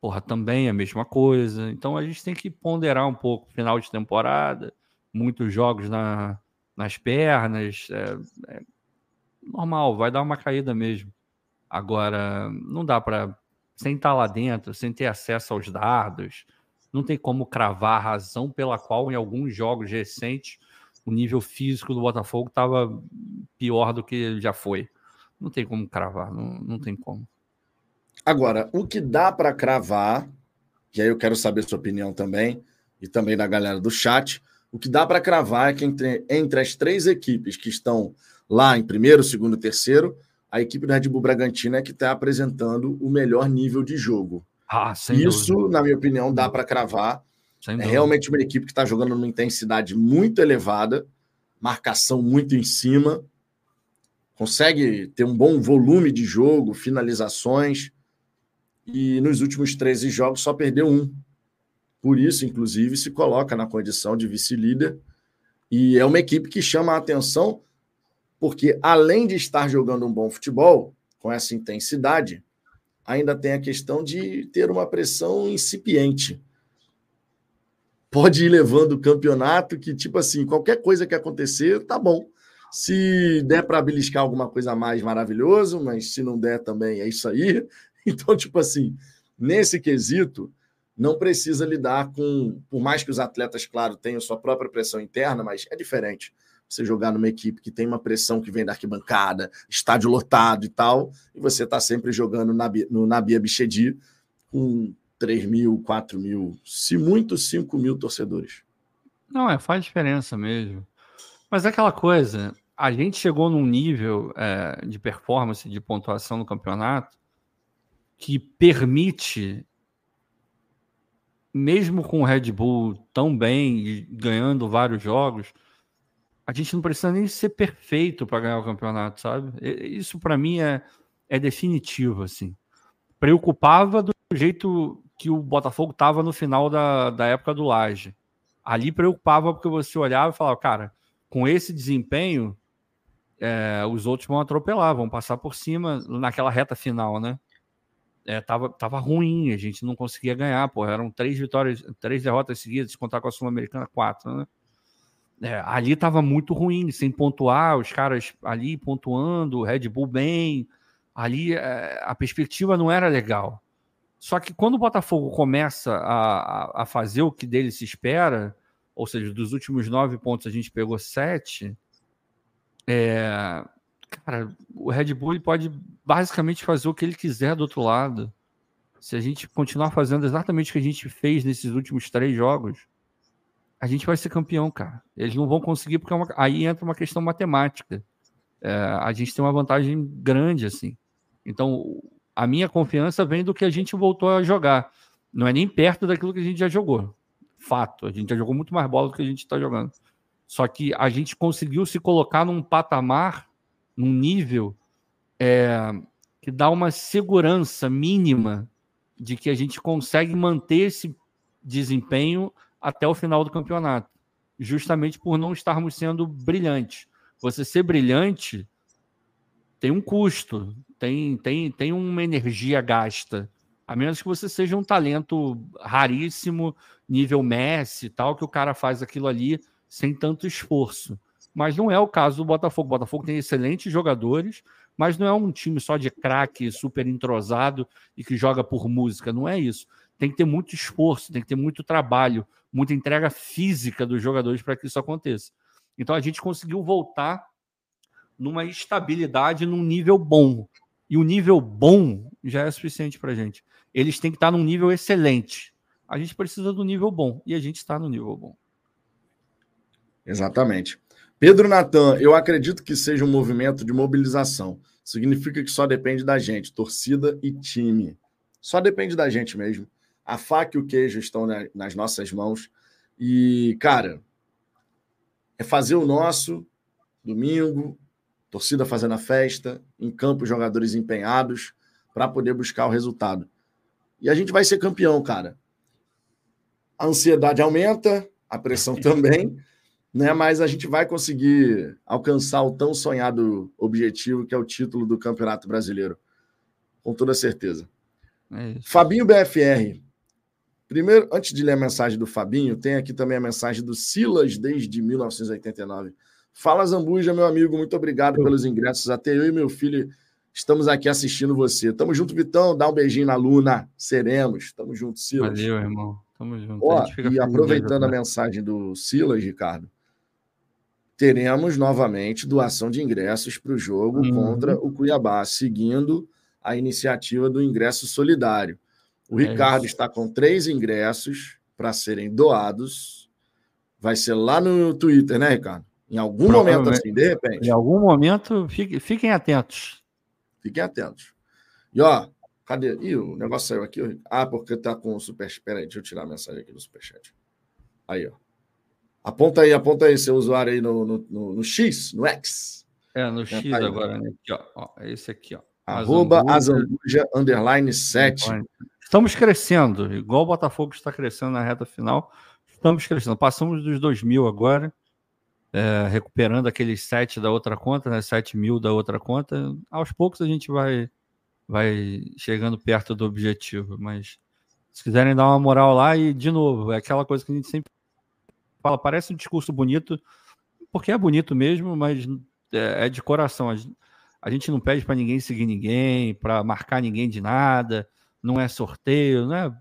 porra, também é a mesma coisa. Então a gente tem que ponderar um pouco final de temporada, muitos jogos na, nas pernas. É, é normal, vai dar uma caída mesmo. Agora, não dá para, sem estar lá dentro, sem ter acesso aos dados, não tem como cravar a razão pela qual, em alguns jogos recentes, o nível físico do Botafogo estava pior do que já foi. Não tem como cravar, não, não tem como. Agora, o que dá para cravar, e aí eu quero saber sua opinião também, e também da galera do chat, o que dá para cravar é que entre, entre as três equipes que estão lá em primeiro, segundo e terceiro, a equipe do Red Bull Bragantino é que está apresentando o melhor nível de jogo. Ah, Isso, dúvida. na minha opinião, dá para cravar. é realmente uma equipe que está jogando numa intensidade muito elevada, marcação muito em cima, consegue ter um bom volume de jogo, finalizações, e nos últimos 13 jogos só perdeu um. Por isso, inclusive, se coloca na condição de vice-líder. E é uma equipe que chama a atenção, porque além de estar jogando um bom futebol, com essa intensidade, ainda tem a questão de ter uma pressão incipiente. Pode ir levando o campeonato que, tipo assim, qualquer coisa que acontecer, tá bom. Se der para beliscar alguma coisa mais maravilhoso, mas se não der também é isso aí. Então, tipo assim, nesse quesito, não precisa lidar com, por mais que os atletas, claro, tenham sua própria pressão interna, mas é diferente você jogar numa equipe que tem uma pressão que vem da arquibancada, estádio lotado e tal, e você está sempre jogando na, no Nabia Bichedi com 3 mil, 4 mil, se muito, 5 mil torcedores. Não, é, faz diferença mesmo. Mas é aquela coisa, a gente chegou num nível é, de performance, de pontuação no campeonato, que permite, mesmo com o Red Bull tão bem, ganhando vários jogos, a gente não precisa nem ser perfeito para ganhar o campeonato, sabe? Isso para mim é, é definitivo, assim. Preocupava do jeito que o Botafogo estava no final da, da época do Laje. Ali preocupava porque você olhava e falava, cara, com esse desempenho, é, os outros vão atropelar, vão passar por cima naquela reta final, né? É, tava, tava ruim, a gente não conseguia ganhar, pô. Eram três vitórias, três derrotas seguidas, contar com a Sul-Americana, quatro, né? É, ali estava muito ruim, sem pontuar, os caras ali pontuando, Red Bull bem, ali é, a perspectiva não era legal. Só que quando o Botafogo começa a, a, fazer o que dele se espera, ou seja, dos últimos nove pontos a gente pegou sete, é, cara, o Red Bull pode basicamente fazer o que ele quiser do outro lado. Se a gente continuar fazendo exatamente o que a gente fez nesses últimos três jogos, a gente vai ser campeão, cara. Eles não vão conseguir, porque é uma... aí entra uma questão matemática. É, a gente tem uma vantagem grande, assim. Então, a minha confiança vem do que a gente voltou a jogar. Não é nem perto daquilo que a gente já jogou. Fato. A gente já jogou muito mais bola do que a gente está jogando. Só que a gente conseguiu se colocar num patamar, num nível é, que dá uma segurança mínima de que a gente consegue manter esse desempenho até o final do campeonato, justamente por não estarmos sendo brilhantes. Você ser brilhante tem um custo, tem, tem, tem uma energia gasta. A menos que você seja um talento raríssimo, nível Messi e tal, que o cara faz aquilo ali sem tanto esforço. Mas não é o caso do Botafogo. O Botafogo tem excelentes jogadores, mas não é um time só de craque, super entrosado e que joga por música. Não é isso. Tem que ter muito esforço, tem que ter muito trabalho, muita entrega física dos jogadores para que isso aconteça. Então a gente conseguiu voltar numa estabilidade num nível bom. E o nível bom já é suficiente para a gente. Eles têm que estar num nível excelente. A gente precisa do nível bom e a gente está no nível bom. Exatamente. Pedro Natan, eu acredito que seja um movimento de mobilização. Significa que só depende da gente, torcida e time. Só depende da gente mesmo a faca e o queijo estão nas nossas mãos. E, cara, é fazer o nosso domingo, torcida fazendo a festa, em campo jogadores empenhados para poder buscar o resultado. E a gente vai ser campeão, cara. A ansiedade aumenta, a pressão também, né? Mas a gente vai conseguir alcançar o tão sonhado objetivo que é o título do Campeonato Brasileiro, com toda certeza. É Fabinho BFR. Primeiro, antes de ler a mensagem do Fabinho, tem aqui também a mensagem do Silas desde 1989. Fala Zambuja, meu amigo, muito obrigado pelos ingressos. Até eu e meu filho estamos aqui assistindo você. Tamo junto, Vitão. Dá um beijinho na Luna. Seremos. Tamo junto, Silas. Valeu, irmão. Tamo junto. Ó, e aproveitando a mensagem do Silas, Ricardo, teremos novamente doação de ingressos para o jogo uhum. contra o Cuiabá, seguindo a iniciativa do ingresso solidário. O é Ricardo isso. está com três ingressos para serem doados. Vai ser lá no Twitter, né, Ricardo? Em algum momento, assim, de repente. Em algum momento, fiquem, atentos. Fiquem atentos. E ó, cadê? Ih, o negócio saiu aqui. Ah, porque tá com o super. Espera aí, deixa eu tirar a mensagem aqui do superchat. Aí, ó. Aponta aí, aponta aí seu usuário aí no, no, no, no X, no X. É, no X aí, agora, né? Aqui, ó. ó. É esse aqui, ó. Arroba Azambuja, underline 7. Estamos crescendo, igual o Botafogo está crescendo na reta final. Estamos crescendo. Passamos dos 2 mil agora, é, recuperando aqueles 7 da outra conta, né? 7 mil da outra conta. Aos poucos a gente vai, vai chegando perto do objetivo. Mas se quiserem dar uma moral lá, e de novo, é aquela coisa que a gente sempre fala, parece um discurso bonito, porque é bonito mesmo, mas é, é de coração. A gente não pede para ninguém seguir ninguém, para marcar ninguém de nada, não é sorteio, não é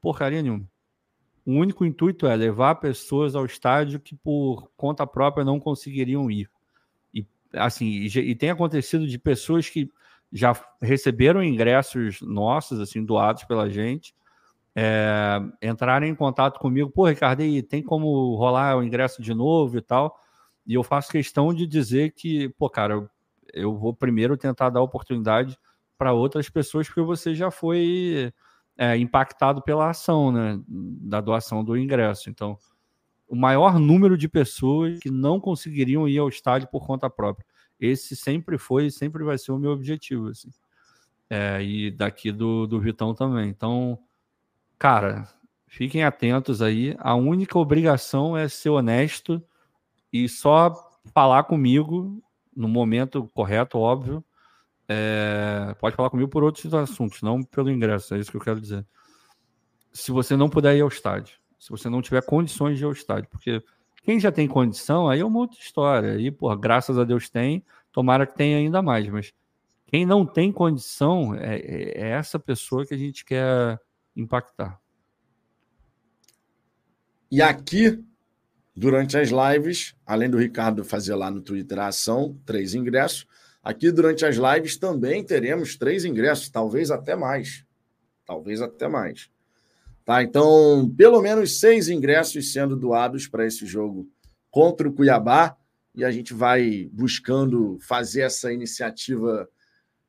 porcaria nenhuma. O único intuito é levar pessoas ao estádio que por conta própria não conseguiriam ir. E assim, e, tem acontecido de pessoas que já receberam ingressos nossos, assim, doados pela gente, é, em contato comigo, pô, Ricardo, aí tem como rolar o ingresso de novo e tal. E eu faço questão de dizer que, pô, cara, eu vou primeiro tentar dar oportunidade para outras pessoas, porque você já foi é, impactado pela ação, né, da doação do ingresso. Então, o maior número de pessoas que não conseguiriam ir ao estádio por conta própria. Esse sempre foi e sempre vai ser o meu objetivo, assim. É, e daqui do, do Vitão também. Então, cara, fiquem atentos aí. A única obrigação é ser honesto e só falar comigo no momento correto, óbvio. É, pode falar comigo por outros assuntos, não pelo ingresso, é isso que eu quero dizer. Se você não puder ir ao estádio, se você não tiver condições de ir ao estádio, porque quem já tem condição, aí é uma outra história. Aí, por graças a Deus tem, tomara que tenha ainda mais, mas quem não tem condição é, é, é essa pessoa que a gente quer impactar. E aqui Durante as lives, além do Ricardo fazer lá no Twitter a ação, três ingressos, aqui durante as lives também teremos três ingressos, talvez até mais. Talvez até mais. Tá? Então, pelo menos seis ingressos sendo doados para esse jogo contra o Cuiabá. E a gente vai buscando fazer essa iniciativa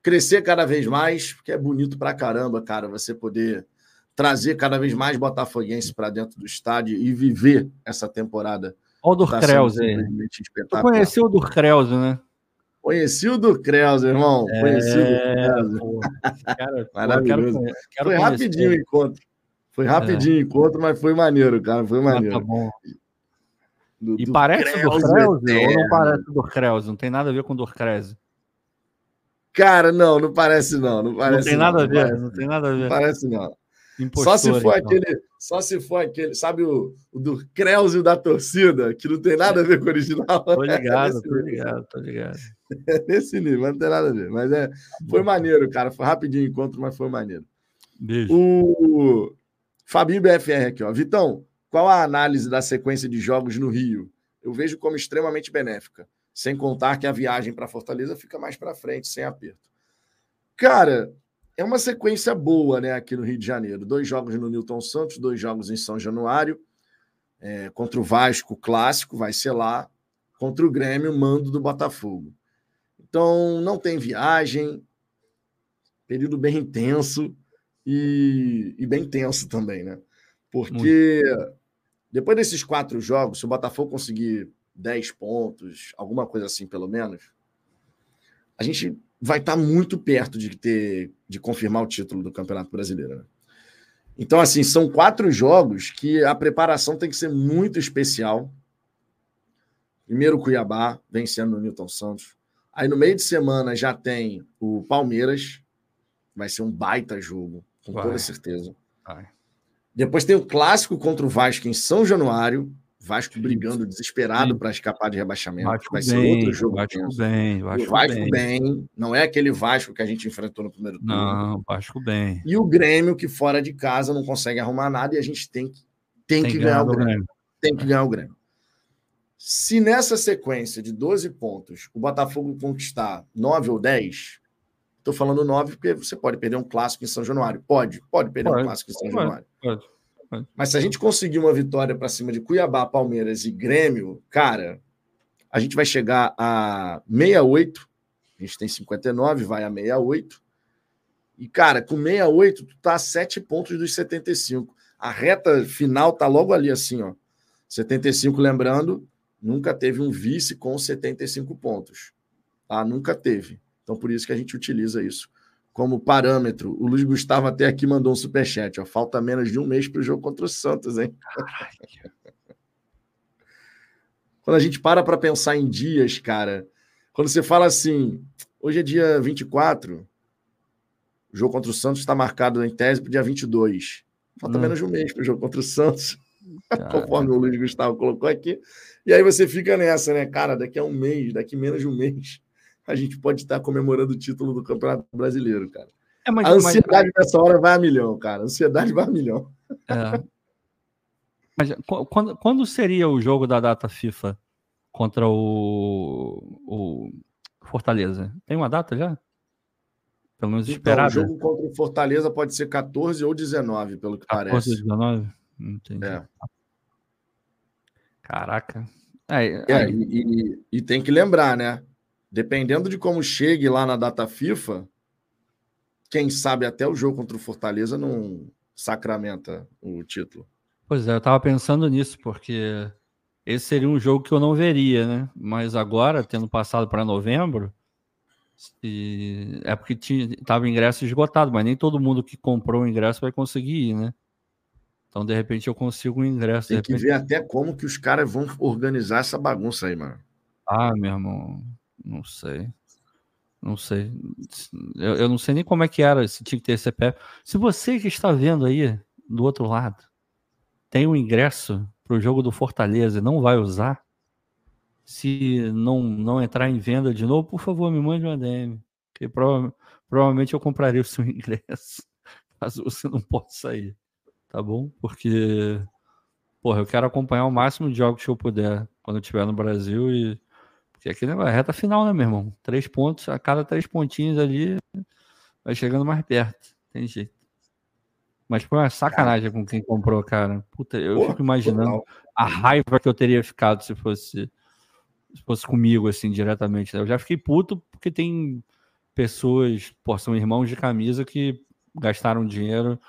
crescer cada vez mais, porque é bonito pra caramba, cara, você poder trazer cada vez mais botafoguense para dentro do estádio e viver essa temporada. Olha o Durkreuze aí. Tu conheceu o Durkreuze, né? Conheci o Durkreuze, irmão. É... Conheci o Durkreuze. Maravilhoso. Quero, quero foi rapidinho o encontro. Foi rapidinho o é. encontro, mas foi maneiro, cara. Foi maneiro. Ah, tá bom. Do, e do parece o Durkreuze ou não parece o Durkreuze? Não tem nada a ver com o Durkreuze. Cara, não, não parece não. Não, parece, não tem nada não, a ver, não, não tem nada a ver. Não parece não. Impostor, só se for então. aquele, só se for aquele, sabe o, o do Creuze da torcida, que não tem nada a ver com o original. Tô ligado, é tô ligado, tô ligado. É nesse nível, não tem nada a ver. Mas é, foi maneiro, cara. Foi rapidinho o encontro, mas foi maneiro. Beijo. O Fabinho BFR aqui, ó. Vitão, qual a análise da sequência de jogos no Rio? Eu vejo como extremamente benéfica, sem contar que a viagem para Fortaleza fica mais para frente, sem aperto. Cara, é uma sequência boa, né, aqui no Rio de Janeiro. Dois jogos no Newton Santos, dois jogos em São Januário. É, contra o Vasco, clássico, vai ser lá. Contra o Grêmio, mando do Botafogo. Então, não tem viagem. Período bem intenso e, e bem tenso também, né? Porque Muito. depois desses quatro jogos, se o Botafogo conseguir 10 pontos, alguma coisa assim pelo menos, a gente vai estar tá muito perto de ter de confirmar o título do Campeonato Brasileiro. Né? Então, assim, são quatro jogos que a preparação tem que ser muito especial. Primeiro o Cuiabá, vencendo o Newton Santos. Aí no meio de semana já tem o Palmeiras, vai ser um baita jogo, com vai. toda certeza. Vai. Depois tem o clássico contra o Vasco em São Januário, Vasco brigando desesperado para escapar de rebaixamento. Vasco vai ser bem, outro jogo. Vasco tenso. bem, Vasco, Vasco bem. bem. Não é aquele Vasco que a gente enfrentou no primeiro turno. Não, Vasco bem. E o Grêmio, que fora de casa não consegue arrumar nada e a gente tem que, tem, tem que ganhar o Grêmio. Grêmio. Tem que ganhar o Grêmio. Se nessa sequência de 12 pontos o Botafogo conquistar 9 ou 10, estou falando 9 porque você pode perder um clássico em São Januário. Pode, pode perder pode, um clássico em São pode, Januário. Pode. Mas se a gente conseguir uma vitória para cima de Cuiabá, Palmeiras e Grêmio, cara, a gente vai chegar a 68. A gente tem 59, vai a 68. E, cara, com 68, tu tá a 7 pontos dos 75. A reta final tá logo ali, assim, ó. 75, lembrando, nunca teve um vice com 75 pontos. Tá? Nunca teve. Então, por isso que a gente utiliza isso como parâmetro. O Luiz Gustavo até aqui mandou um superchat. Ó. Falta menos de um mês para o jogo contra o Santos, hein? quando a gente para para pensar em dias, cara, quando você fala assim, hoje é dia 24, o jogo contra o Santos está marcado em tese para o dia 22. Falta hum. menos de um mês para o jogo contra o Santos, conforme o Luiz Gustavo colocou aqui. E aí você fica nessa, né? Cara, daqui a um mês, daqui menos de um mês, a gente pode estar comemorando o título do Campeonato Brasileiro, cara. É, mas, a ansiedade mas... nessa hora vai a milhão, cara. A ansiedade vai a milhão. É. Mas quando, quando seria o jogo da data FIFA contra o, o Fortaleza? Tem uma data já? Pelo menos esperada. Então, o jogo contra o Fortaleza pode ser 14 ou 19, pelo que 14 parece. 19? Entendi. É. Caraca. É, é e, e, e, tem que lembrar, né? Dependendo de como chegue lá na data FIFA, quem sabe até o jogo contra o Fortaleza não sacramenta o título. Pois é, eu estava pensando nisso, porque esse seria um jogo que eu não veria, né? Mas agora, tendo passado para novembro, é porque estava ingresso esgotado, mas nem todo mundo que comprou o ingresso vai conseguir ir, né? Então, de repente, eu consigo um ingresso. Tem repente... que ver até como que os caras vão organizar essa bagunça aí, mano. Ah, meu irmão. Não sei. Não sei. Eu, eu, não sei nem como é que era, se tinha que ter CPF. Se você que está vendo aí do outro lado tem um ingresso para o jogo do Fortaleza e não vai usar, se não, não entrar em venda de novo, por favor, me mande uma DM. Que prova, provavelmente eu compraria o seu ingresso, caso você não possa sair. Tá bom? Porque, porra, eu quero acompanhar o máximo de jogos que eu puder quando eu estiver no Brasil e porque aqui é reta final, né, meu irmão? Três pontos, a cada três pontinhos ali, vai chegando mais perto. Tem jeito. Mas foi uma sacanagem com quem comprou, cara. Puta, eu Porra, fico imaginando a raiva que eu teria ficado se fosse, se fosse comigo, assim, diretamente. Né? Eu já fiquei puto porque tem pessoas, pô, são irmãos de camisa que gastaram dinheiro,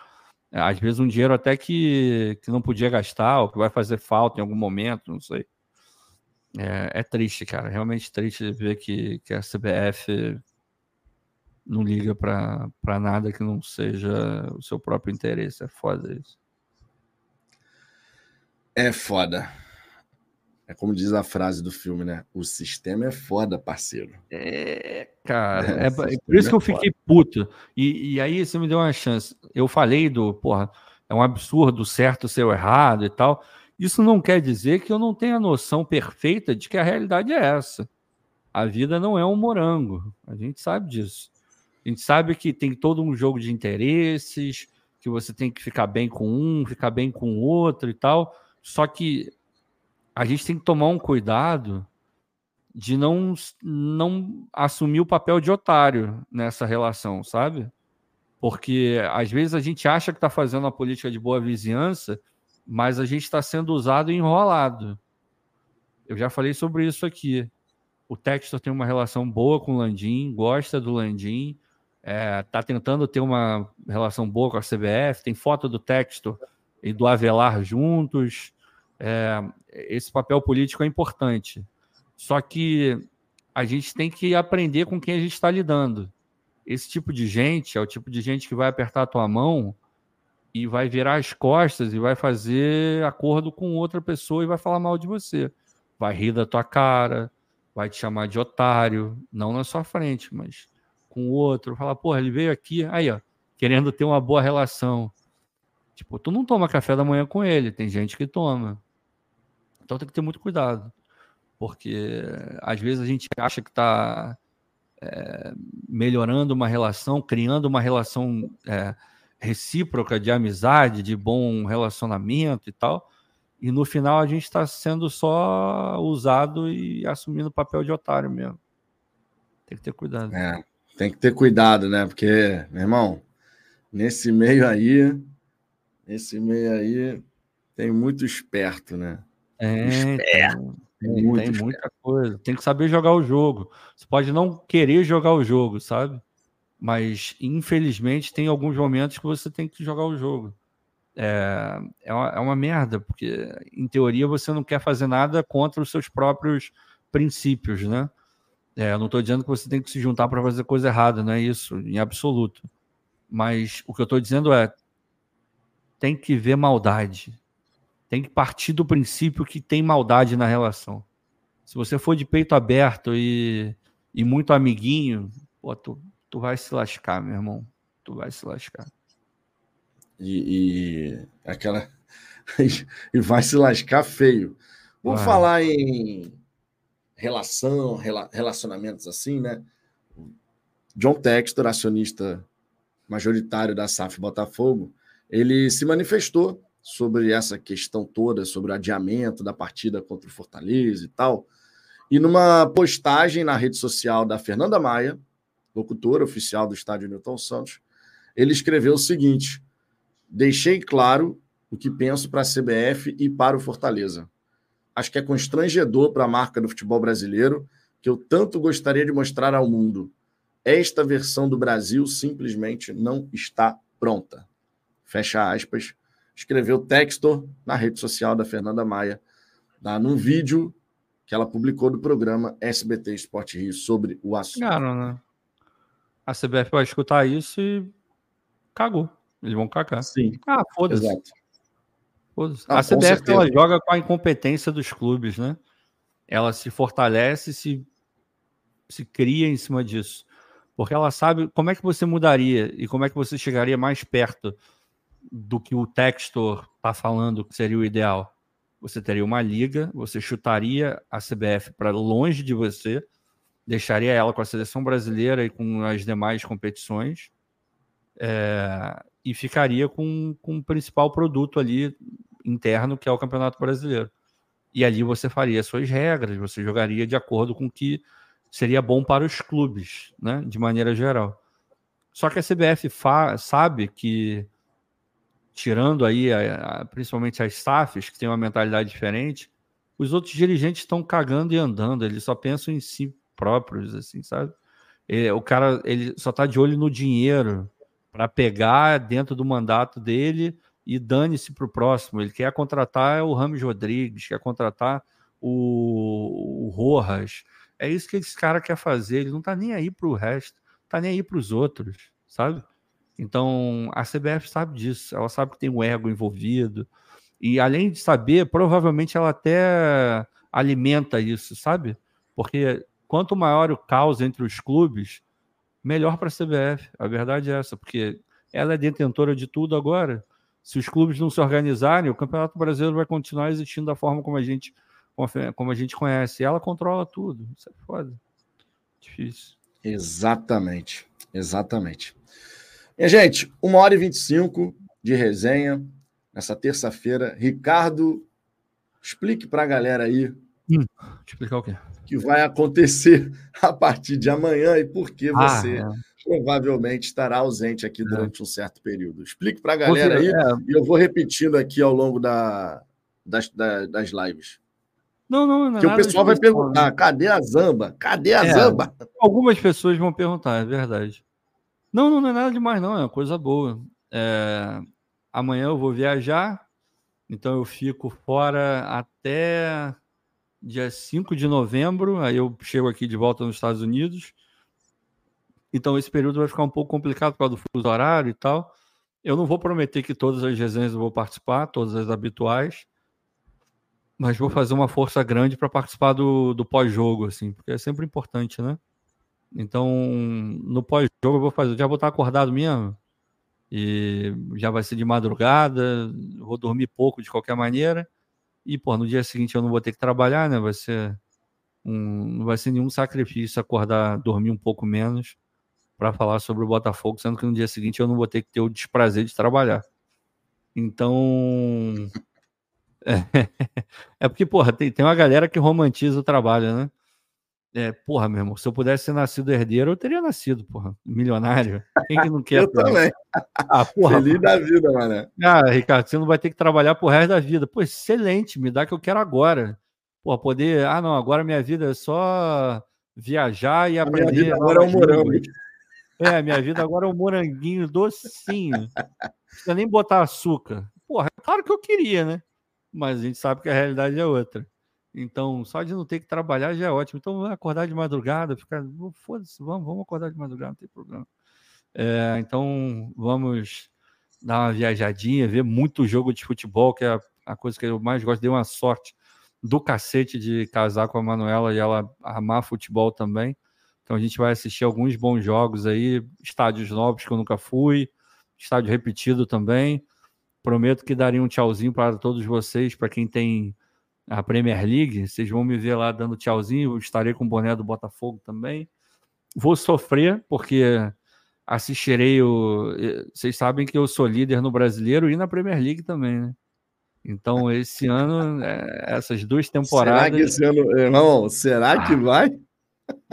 às vezes um dinheiro até que, que não podia gastar, ou que vai fazer falta em algum momento, não sei. É, é, triste, cara. Realmente triste ver que, que a CBF não liga para nada que não seja o seu próprio interesse. É foda isso. É foda. É como diz a frase do filme, né? O sistema é foda, parceiro. É, cara. É, é, é por isso que eu é fiquei puto. E, e aí você me deu uma chance. Eu falei do, porra, é um absurdo certo ser o errado e tal. Isso não quer dizer que eu não tenha noção perfeita de que a realidade é essa. A vida não é um morango. A gente sabe disso. A gente sabe que tem todo um jogo de interesses, que você tem que ficar bem com um, ficar bem com o outro e tal. Só que a gente tem que tomar um cuidado de não, não assumir o papel de otário nessa relação, sabe? Porque às vezes a gente acha que está fazendo a política de boa vizinhança mas a gente está sendo usado e enrolado. Eu já falei sobre isso aqui. O Textor tem uma relação boa com o Landim, gosta do Landim, está é, tá tentando ter uma relação boa com a CBF, tem foto do Textor e do Avelar juntos. É, esse papel político é importante. Só que a gente tem que aprender com quem a gente está lidando. Esse tipo de gente é o tipo de gente que vai apertar a tua mão e vai virar as costas e vai fazer acordo com outra pessoa e vai falar mal de você. Vai rir da tua cara, vai te chamar de otário, não na sua frente, mas com o outro. Falar, porra, ele veio aqui, aí, ó, querendo ter uma boa relação. Tipo, tu não toma café da manhã com ele, tem gente que toma. Então tem que ter muito cuidado. Porque às vezes a gente acha que está é, melhorando uma relação, criando uma relação é, recíproca de amizade, de bom relacionamento e tal. E no final a gente está sendo só usado e assumindo o papel de otário mesmo. Tem que ter cuidado. É, tem que ter cuidado, né? Porque, meu irmão, nesse meio aí, nesse meio aí, tem muito esperto, né? É, esperto. Tem, tem muita coisa. Tem que saber jogar o jogo. Você pode não querer jogar o jogo, sabe? Mas, infelizmente, tem alguns momentos que você tem que jogar o jogo. É, é, uma, é uma merda, porque, em teoria, você não quer fazer nada contra os seus próprios princípios, né? É, não estou dizendo que você tem que se juntar para fazer coisa errada, não é isso, em absoluto. Mas o que eu estou dizendo é: tem que ver maldade tem que partir do princípio que tem maldade na relação. Se você for de peito aberto e, e muito amiguinho, pô, tu, tu vai se lascar, meu irmão. Tu vai se lascar. E, e aquela. e vai se lascar feio. Vamos vai. falar em relação, relacionamentos assim, né? John Textor, acionista majoritário da SAF Botafogo, ele se manifestou sobre essa questão toda, sobre o adiamento da partida contra o Fortaleza e tal. E numa postagem na rede social da Fernanda Maia, locutora oficial do estádio Newton Santos, ele escreveu o seguinte: Deixei claro o que penso para a CBF e para o Fortaleza. Acho que é constrangedor para a marca do futebol brasileiro que eu tanto gostaria de mostrar ao mundo. Esta versão do Brasil simplesmente não está pronta. Fecha aspas escreveu texto na rede social da Fernanda Maia, tá? num vídeo que ela publicou do programa SBT Esporte Rio sobre o assunto. Cara, né? A CBF vai escutar isso e cagou. Eles vão cagar. Sim. Ah, foda-se. Foda ah, a CBF ela joga com a incompetência dos clubes, né? Ela se fortalece, se, se cria em cima disso. Porque ela sabe como é que você mudaria e como é que você chegaria mais perto do que o Textor está falando que seria o ideal. Você teria uma liga, você chutaria a CBF para longe de você, deixaria ela com a seleção brasileira e com as demais competições, é, e ficaria com, com o principal produto ali interno, que é o Campeonato Brasileiro. E ali você faria suas regras, você jogaria de acordo com o que seria bom para os clubes, né, de maneira geral. Só que a CBF sabe que tirando aí a, a, principalmente as SAFs, que têm uma mentalidade diferente, os outros dirigentes estão cagando e andando, eles só pensam em si próprios, assim, sabe? E, o cara ele só está de olho no dinheiro para pegar dentro do mandato dele e dane-se para o próximo. Ele quer contratar o Ramos Rodrigues, quer contratar o, o Rojas. É isso que esse cara quer fazer. Ele não está nem aí para o resto, está nem aí para os outros, sabe? Então, a CBF sabe disso, ela sabe que tem um ego envolvido. E além de saber, provavelmente ela até alimenta isso, sabe? Porque quanto maior o caos entre os clubes, melhor para a CBF. A verdade é essa, porque ela é detentora de tudo agora. Se os clubes não se organizarem, o Campeonato Brasileiro vai continuar existindo da forma como a gente, como a gente conhece. Ela controla tudo. Isso é foda. Difícil. Exatamente. Exatamente. Minha gente, uma hora e 25 de resenha nessa terça-feira. Ricardo, explique para a galera aí. Hum, explicar o quê? Que vai acontecer a partir de amanhã e por que ah, você é. provavelmente estará ausente aqui é. durante é. um certo período. Explique para a galera aí é. e eu vou repetindo aqui ao longo da, das, da, das lives. Não, não, não. É que o pessoal vai perguntar: né? cadê a Zamba? Cadê a Zamba? Algumas pessoas vão perguntar, é verdade. Não, não, não é nada demais, não. É uma coisa boa. É... Amanhã eu vou viajar, então eu fico fora até dia 5 de novembro, aí eu chego aqui de volta nos Estados Unidos. Então esse período vai ficar um pouco complicado por causa do fuso horário e tal. Eu não vou prometer que todas as resenhas eu vou participar, todas as habituais, mas vou fazer uma força grande para participar do, do pós-jogo, assim, porque é sempre importante, né? Então, no pós-jogo eu vou fazer, já vou estar acordado mesmo, e já vai ser de madrugada, vou dormir pouco de qualquer maneira, e, pô, no dia seguinte eu não vou ter que trabalhar, né? Vai ser um, não vai ser nenhum sacrifício acordar, dormir um pouco menos para falar sobre o Botafogo, sendo que no dia seguinte eu não vou ter que ter o desprazer de trabalhar. Então. É, é porque, porra, tem, tem uma galera que romantiza o trabalho, né? É, porra, meu irmão, se eu pudesse ter nascido herdeiro, eu teria nascido, porra, milionário. Quem que não quer? eu porra? também. Ah, porra. Feliz da vida, mané. Ah, Ricardo, você não vai ter que trabalhar pro resto da vida. Pô, excelente, me dá que eu quero agora. Pô, poder. Ah, não, agora minha vida é só viajar e aprender. Minha vida agora é um morango. É, minha vida agora é um moranguinho docinho. Não precisa nem botar açúcar. Porra, é claro que eu queria, né? Mas a gente sabe que a realidade é outra. Então, só de não ter que trabalhar já é ótimo. Então, acordar de madrugada, ficar. Foda-se, vamos, vamos acordar de madrugada, não tem problema. É, então, vamos dar uma viajadinha, ver muito jogo de futebol, que é a coisa que eu mais gosto. Dei uma sorte do cacete de casar com a Manuela e ela amar futebol também. Então, a gente vai assistir alguns bons jogos aí, estádios novos que eu nunca fui, estádio repetido também. Prometo que daria um tchauzinho para todos vocês, para quem tem a Premier League. Vocês vão me ver lá dando tchauzinho. estarei com o boné do Botafogo também. Vou sofrer, porque assistirei o. Vocês sabem que eu sou líder no brasileiro e na Premier League também, né? Então, esse ano, é, essas duas temporadas. Será que esse ano, irmão, será ah, que vai?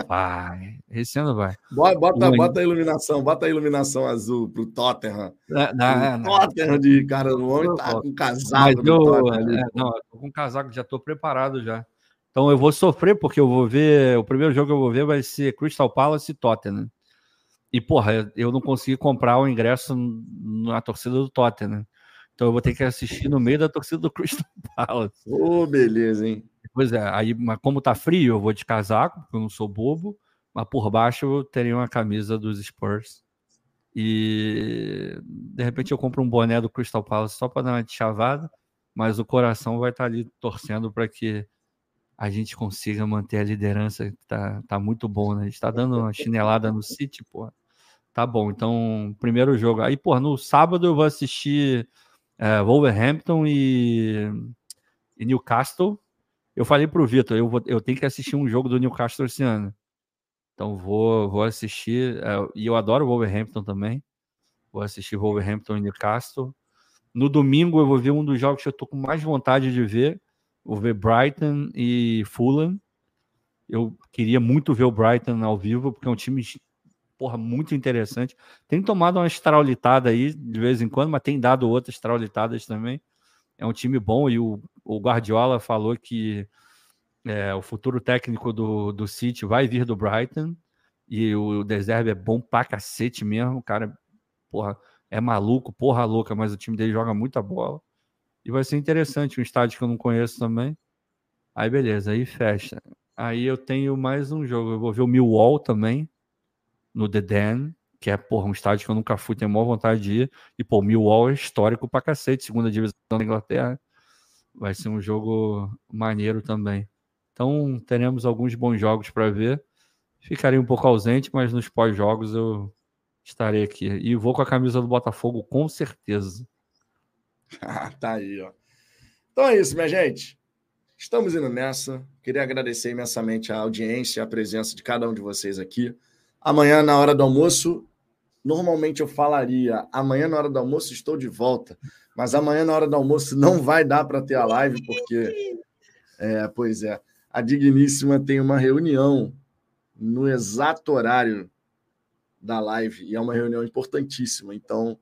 Vai, esse ano vai. Bota, bota, bota, a iluminação, bota a iluminação azul pro Tottenham. É, não, é, não, Tottenham de cara, o homem tá com casaco. Eu, é, não, tô com casaco, já tô preparado já. Então eu vou sofrer, porque eu vou ver. O primeiro jogo que eu vou ver vai ser Crystal Palace e Tottenham. E, porra, eu não consegui comprar o ingresso na torcida do Tottenham. Então eu vou ter que assistir no meio da torcida do Crystal Palace. Ô, oh, beleza, hein? Pois é, aí, mas como tá frio, eu vou de casaco, porque eu não sou bobo, mas por baixo eu teria uma camisa dos Spurs. E de repente eu compro um boné do Crystal Palace só para dar uma chavada, mas o coração vai estar tá ali torcendo para que a gente consiga manter a liderança, tá, tá muito bom, né? A gente tá dando uma chinelada no City, pô. Tá bom, então, primeiro jogo. Aí, pô, no sábado eu vou assistir é, Wolverhampton e, e Newcastle. Eu falei pro Vitor, eu, vou, eu tenho que assistir um jogo do Newcastle esse ano. Então vou, vou assistir. Uh, e eu adoro Wolverhampton também. Vou assistir Wolverhampton e Newcastle. No domingo eu vou ver um dos jogos que eu tô com mais vontade de ver. Vou ver Brighton e Fulham. Eu queria muito ver o Brighton ao vivo, porque é um time porra, muito interessante. Tem tomado uma estraulitada aí de vez em quando, mas tem dado outras estraulitadas também. É um time bom e o o Guardiola falou que é, o futuro técnico do, do City vai vir do Brighton e o Deserve é bom pra cacete mesmo. O cara, porra, é maluco, porra louca, mas o time dele joga muita bola. E vai ser interessante, um estádio que eu não conheço também. Aí beleza, aí fecha. Aí eu tenho mais um jogo. Eu vou ver o Millwall também, no The Den, que é, porra, um estádio que eu nunca fui, tenho maior vontade de ir. E, pô, Millwall é histórico pra cacete, segunda divisão da Inglaterra vai ser um jogo maneiro também. Então, teremos alguns bons jogos para ver. Ficarei um pouco ausente, mas nos pós-jogos eu estarei aqui. E vou com a camisa do Botafogo, com certeza. Tá aí, ó. Então é isso, minha gente. Estamos indo nessa. Queria agradecer imensamente a audiência, a presença de cada um de vocês aqui. Amanhã, na hora do almoço, normalmente eu falaria: amanhã, na hora do almoço, estou de volta. Mas amanhã, na hora do almoço, não vai dar para ter a live, porque. É, pois é. A Digníssima tem uma reunião no exato horário da live, e é uma reunião importantíssima. Então,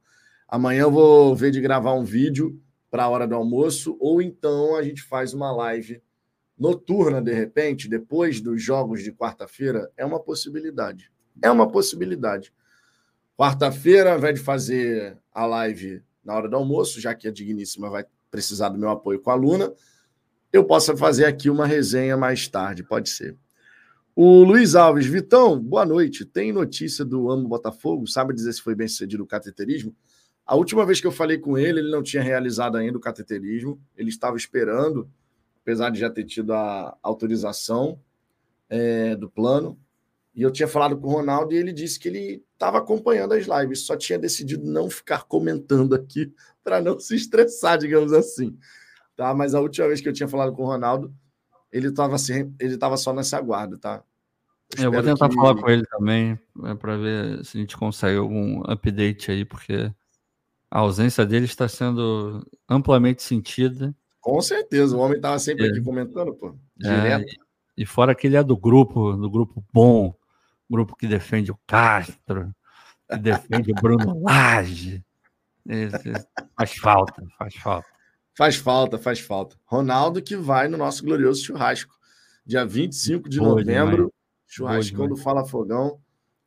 amanhã eu vou ver de gravar um vídeo para a hora do almoço, ou então a gente faz uma live noturna, de repente, depois dos jogos de quarta-feira. É uma possibilidade. É uma possibilidade. Quarta-feira, invés de fazer a live na hora do almoço, já que a Digníssima vai precisar do meu apoio com a Luna. eu possa fazer aqui uma resenha mais tarde, pode ser. O Luiz Alves, Vitão, boa noite. Tem notícia do Amo Botafogo? Sabe dizer se foi bem sucedido o cateterismo? A última vez que eu falei com ele, ele não tinha realizado ainda o cateterismo, ele estava esperando, apesar de já ter tido a autorização é, do plano. E eu tinha falado com o Ronaldo e ele disse que ele estava acompanhando as lives, só tinha decidido não ficar comentando aqui para não se estressar, digamos assim. Tá? Mas a última vez que eu tinha falado com o Ronaldo, ele estava assim, ele tava só nessa guarda, tá? Eu, eu vou tentar que... falar com ele também, é, para ver se a gente consegue algum update aí, porque a ausência dele está sendo amplamente sentida. Com certeza, o homem estava sempre é. aqui comentando, pô. É, direto. É, e fora que ele é do grupo, do grupo bom, grupo que defende o Castro, que defende o Bruno Lage. Faz falta, faz falta. Faz falta, faz falta. Ronaldo que vai no nosso glorioso churrasco, dia 25 de Boa novembro, demais. churrascão do Fala Fogão.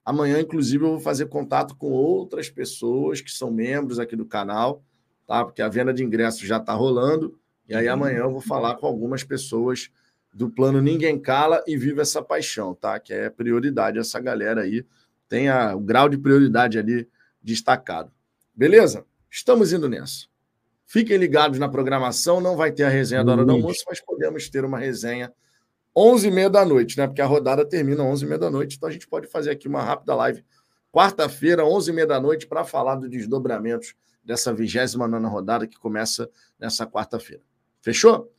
Amanhã, inclusive, eu vou fazer contato com outras pessoas que são membros aqui do canal, tá? Porque a venda de ingressos já está rolando. E aí amanhã eu vou falar com algumas pessoas do plano Ninguém Cala e Viva essa Paixão, tá? Que é prioridade essa galera aí. Tem a, o grau de prioridade ali destacado. Beleza? Estamos indo nessa. Fiquem ligados na programação, não vai ter a resenha da hora do almoço, mas podemos ter uma resenha 11h30 da noite, né? Porque a rodada termina 11h30 da noite, então a gente pode fazer aqui uma rápida live quarta-feira, 11h30 da noite, para falar dos desdobramentos dessa 29 rodada que começa nessa quarta-feira. Fechou?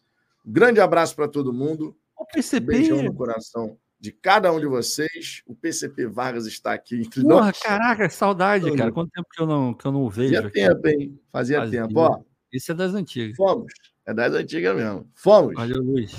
Grande abraço para todo mundo. O PCP. beijão no coração de cada um de vocês. O PCP Vargas está aqui entre Porra, nós. Caraca, saudade, cara. Quanto tempo que eu não, que eu não vejo. Fazia aqui. tempo, hein? Fazia, Fazia tempo. Ó, isso é das antigas. Fomos. É das antigas mesmo. Fomos. Valeu, Luiz.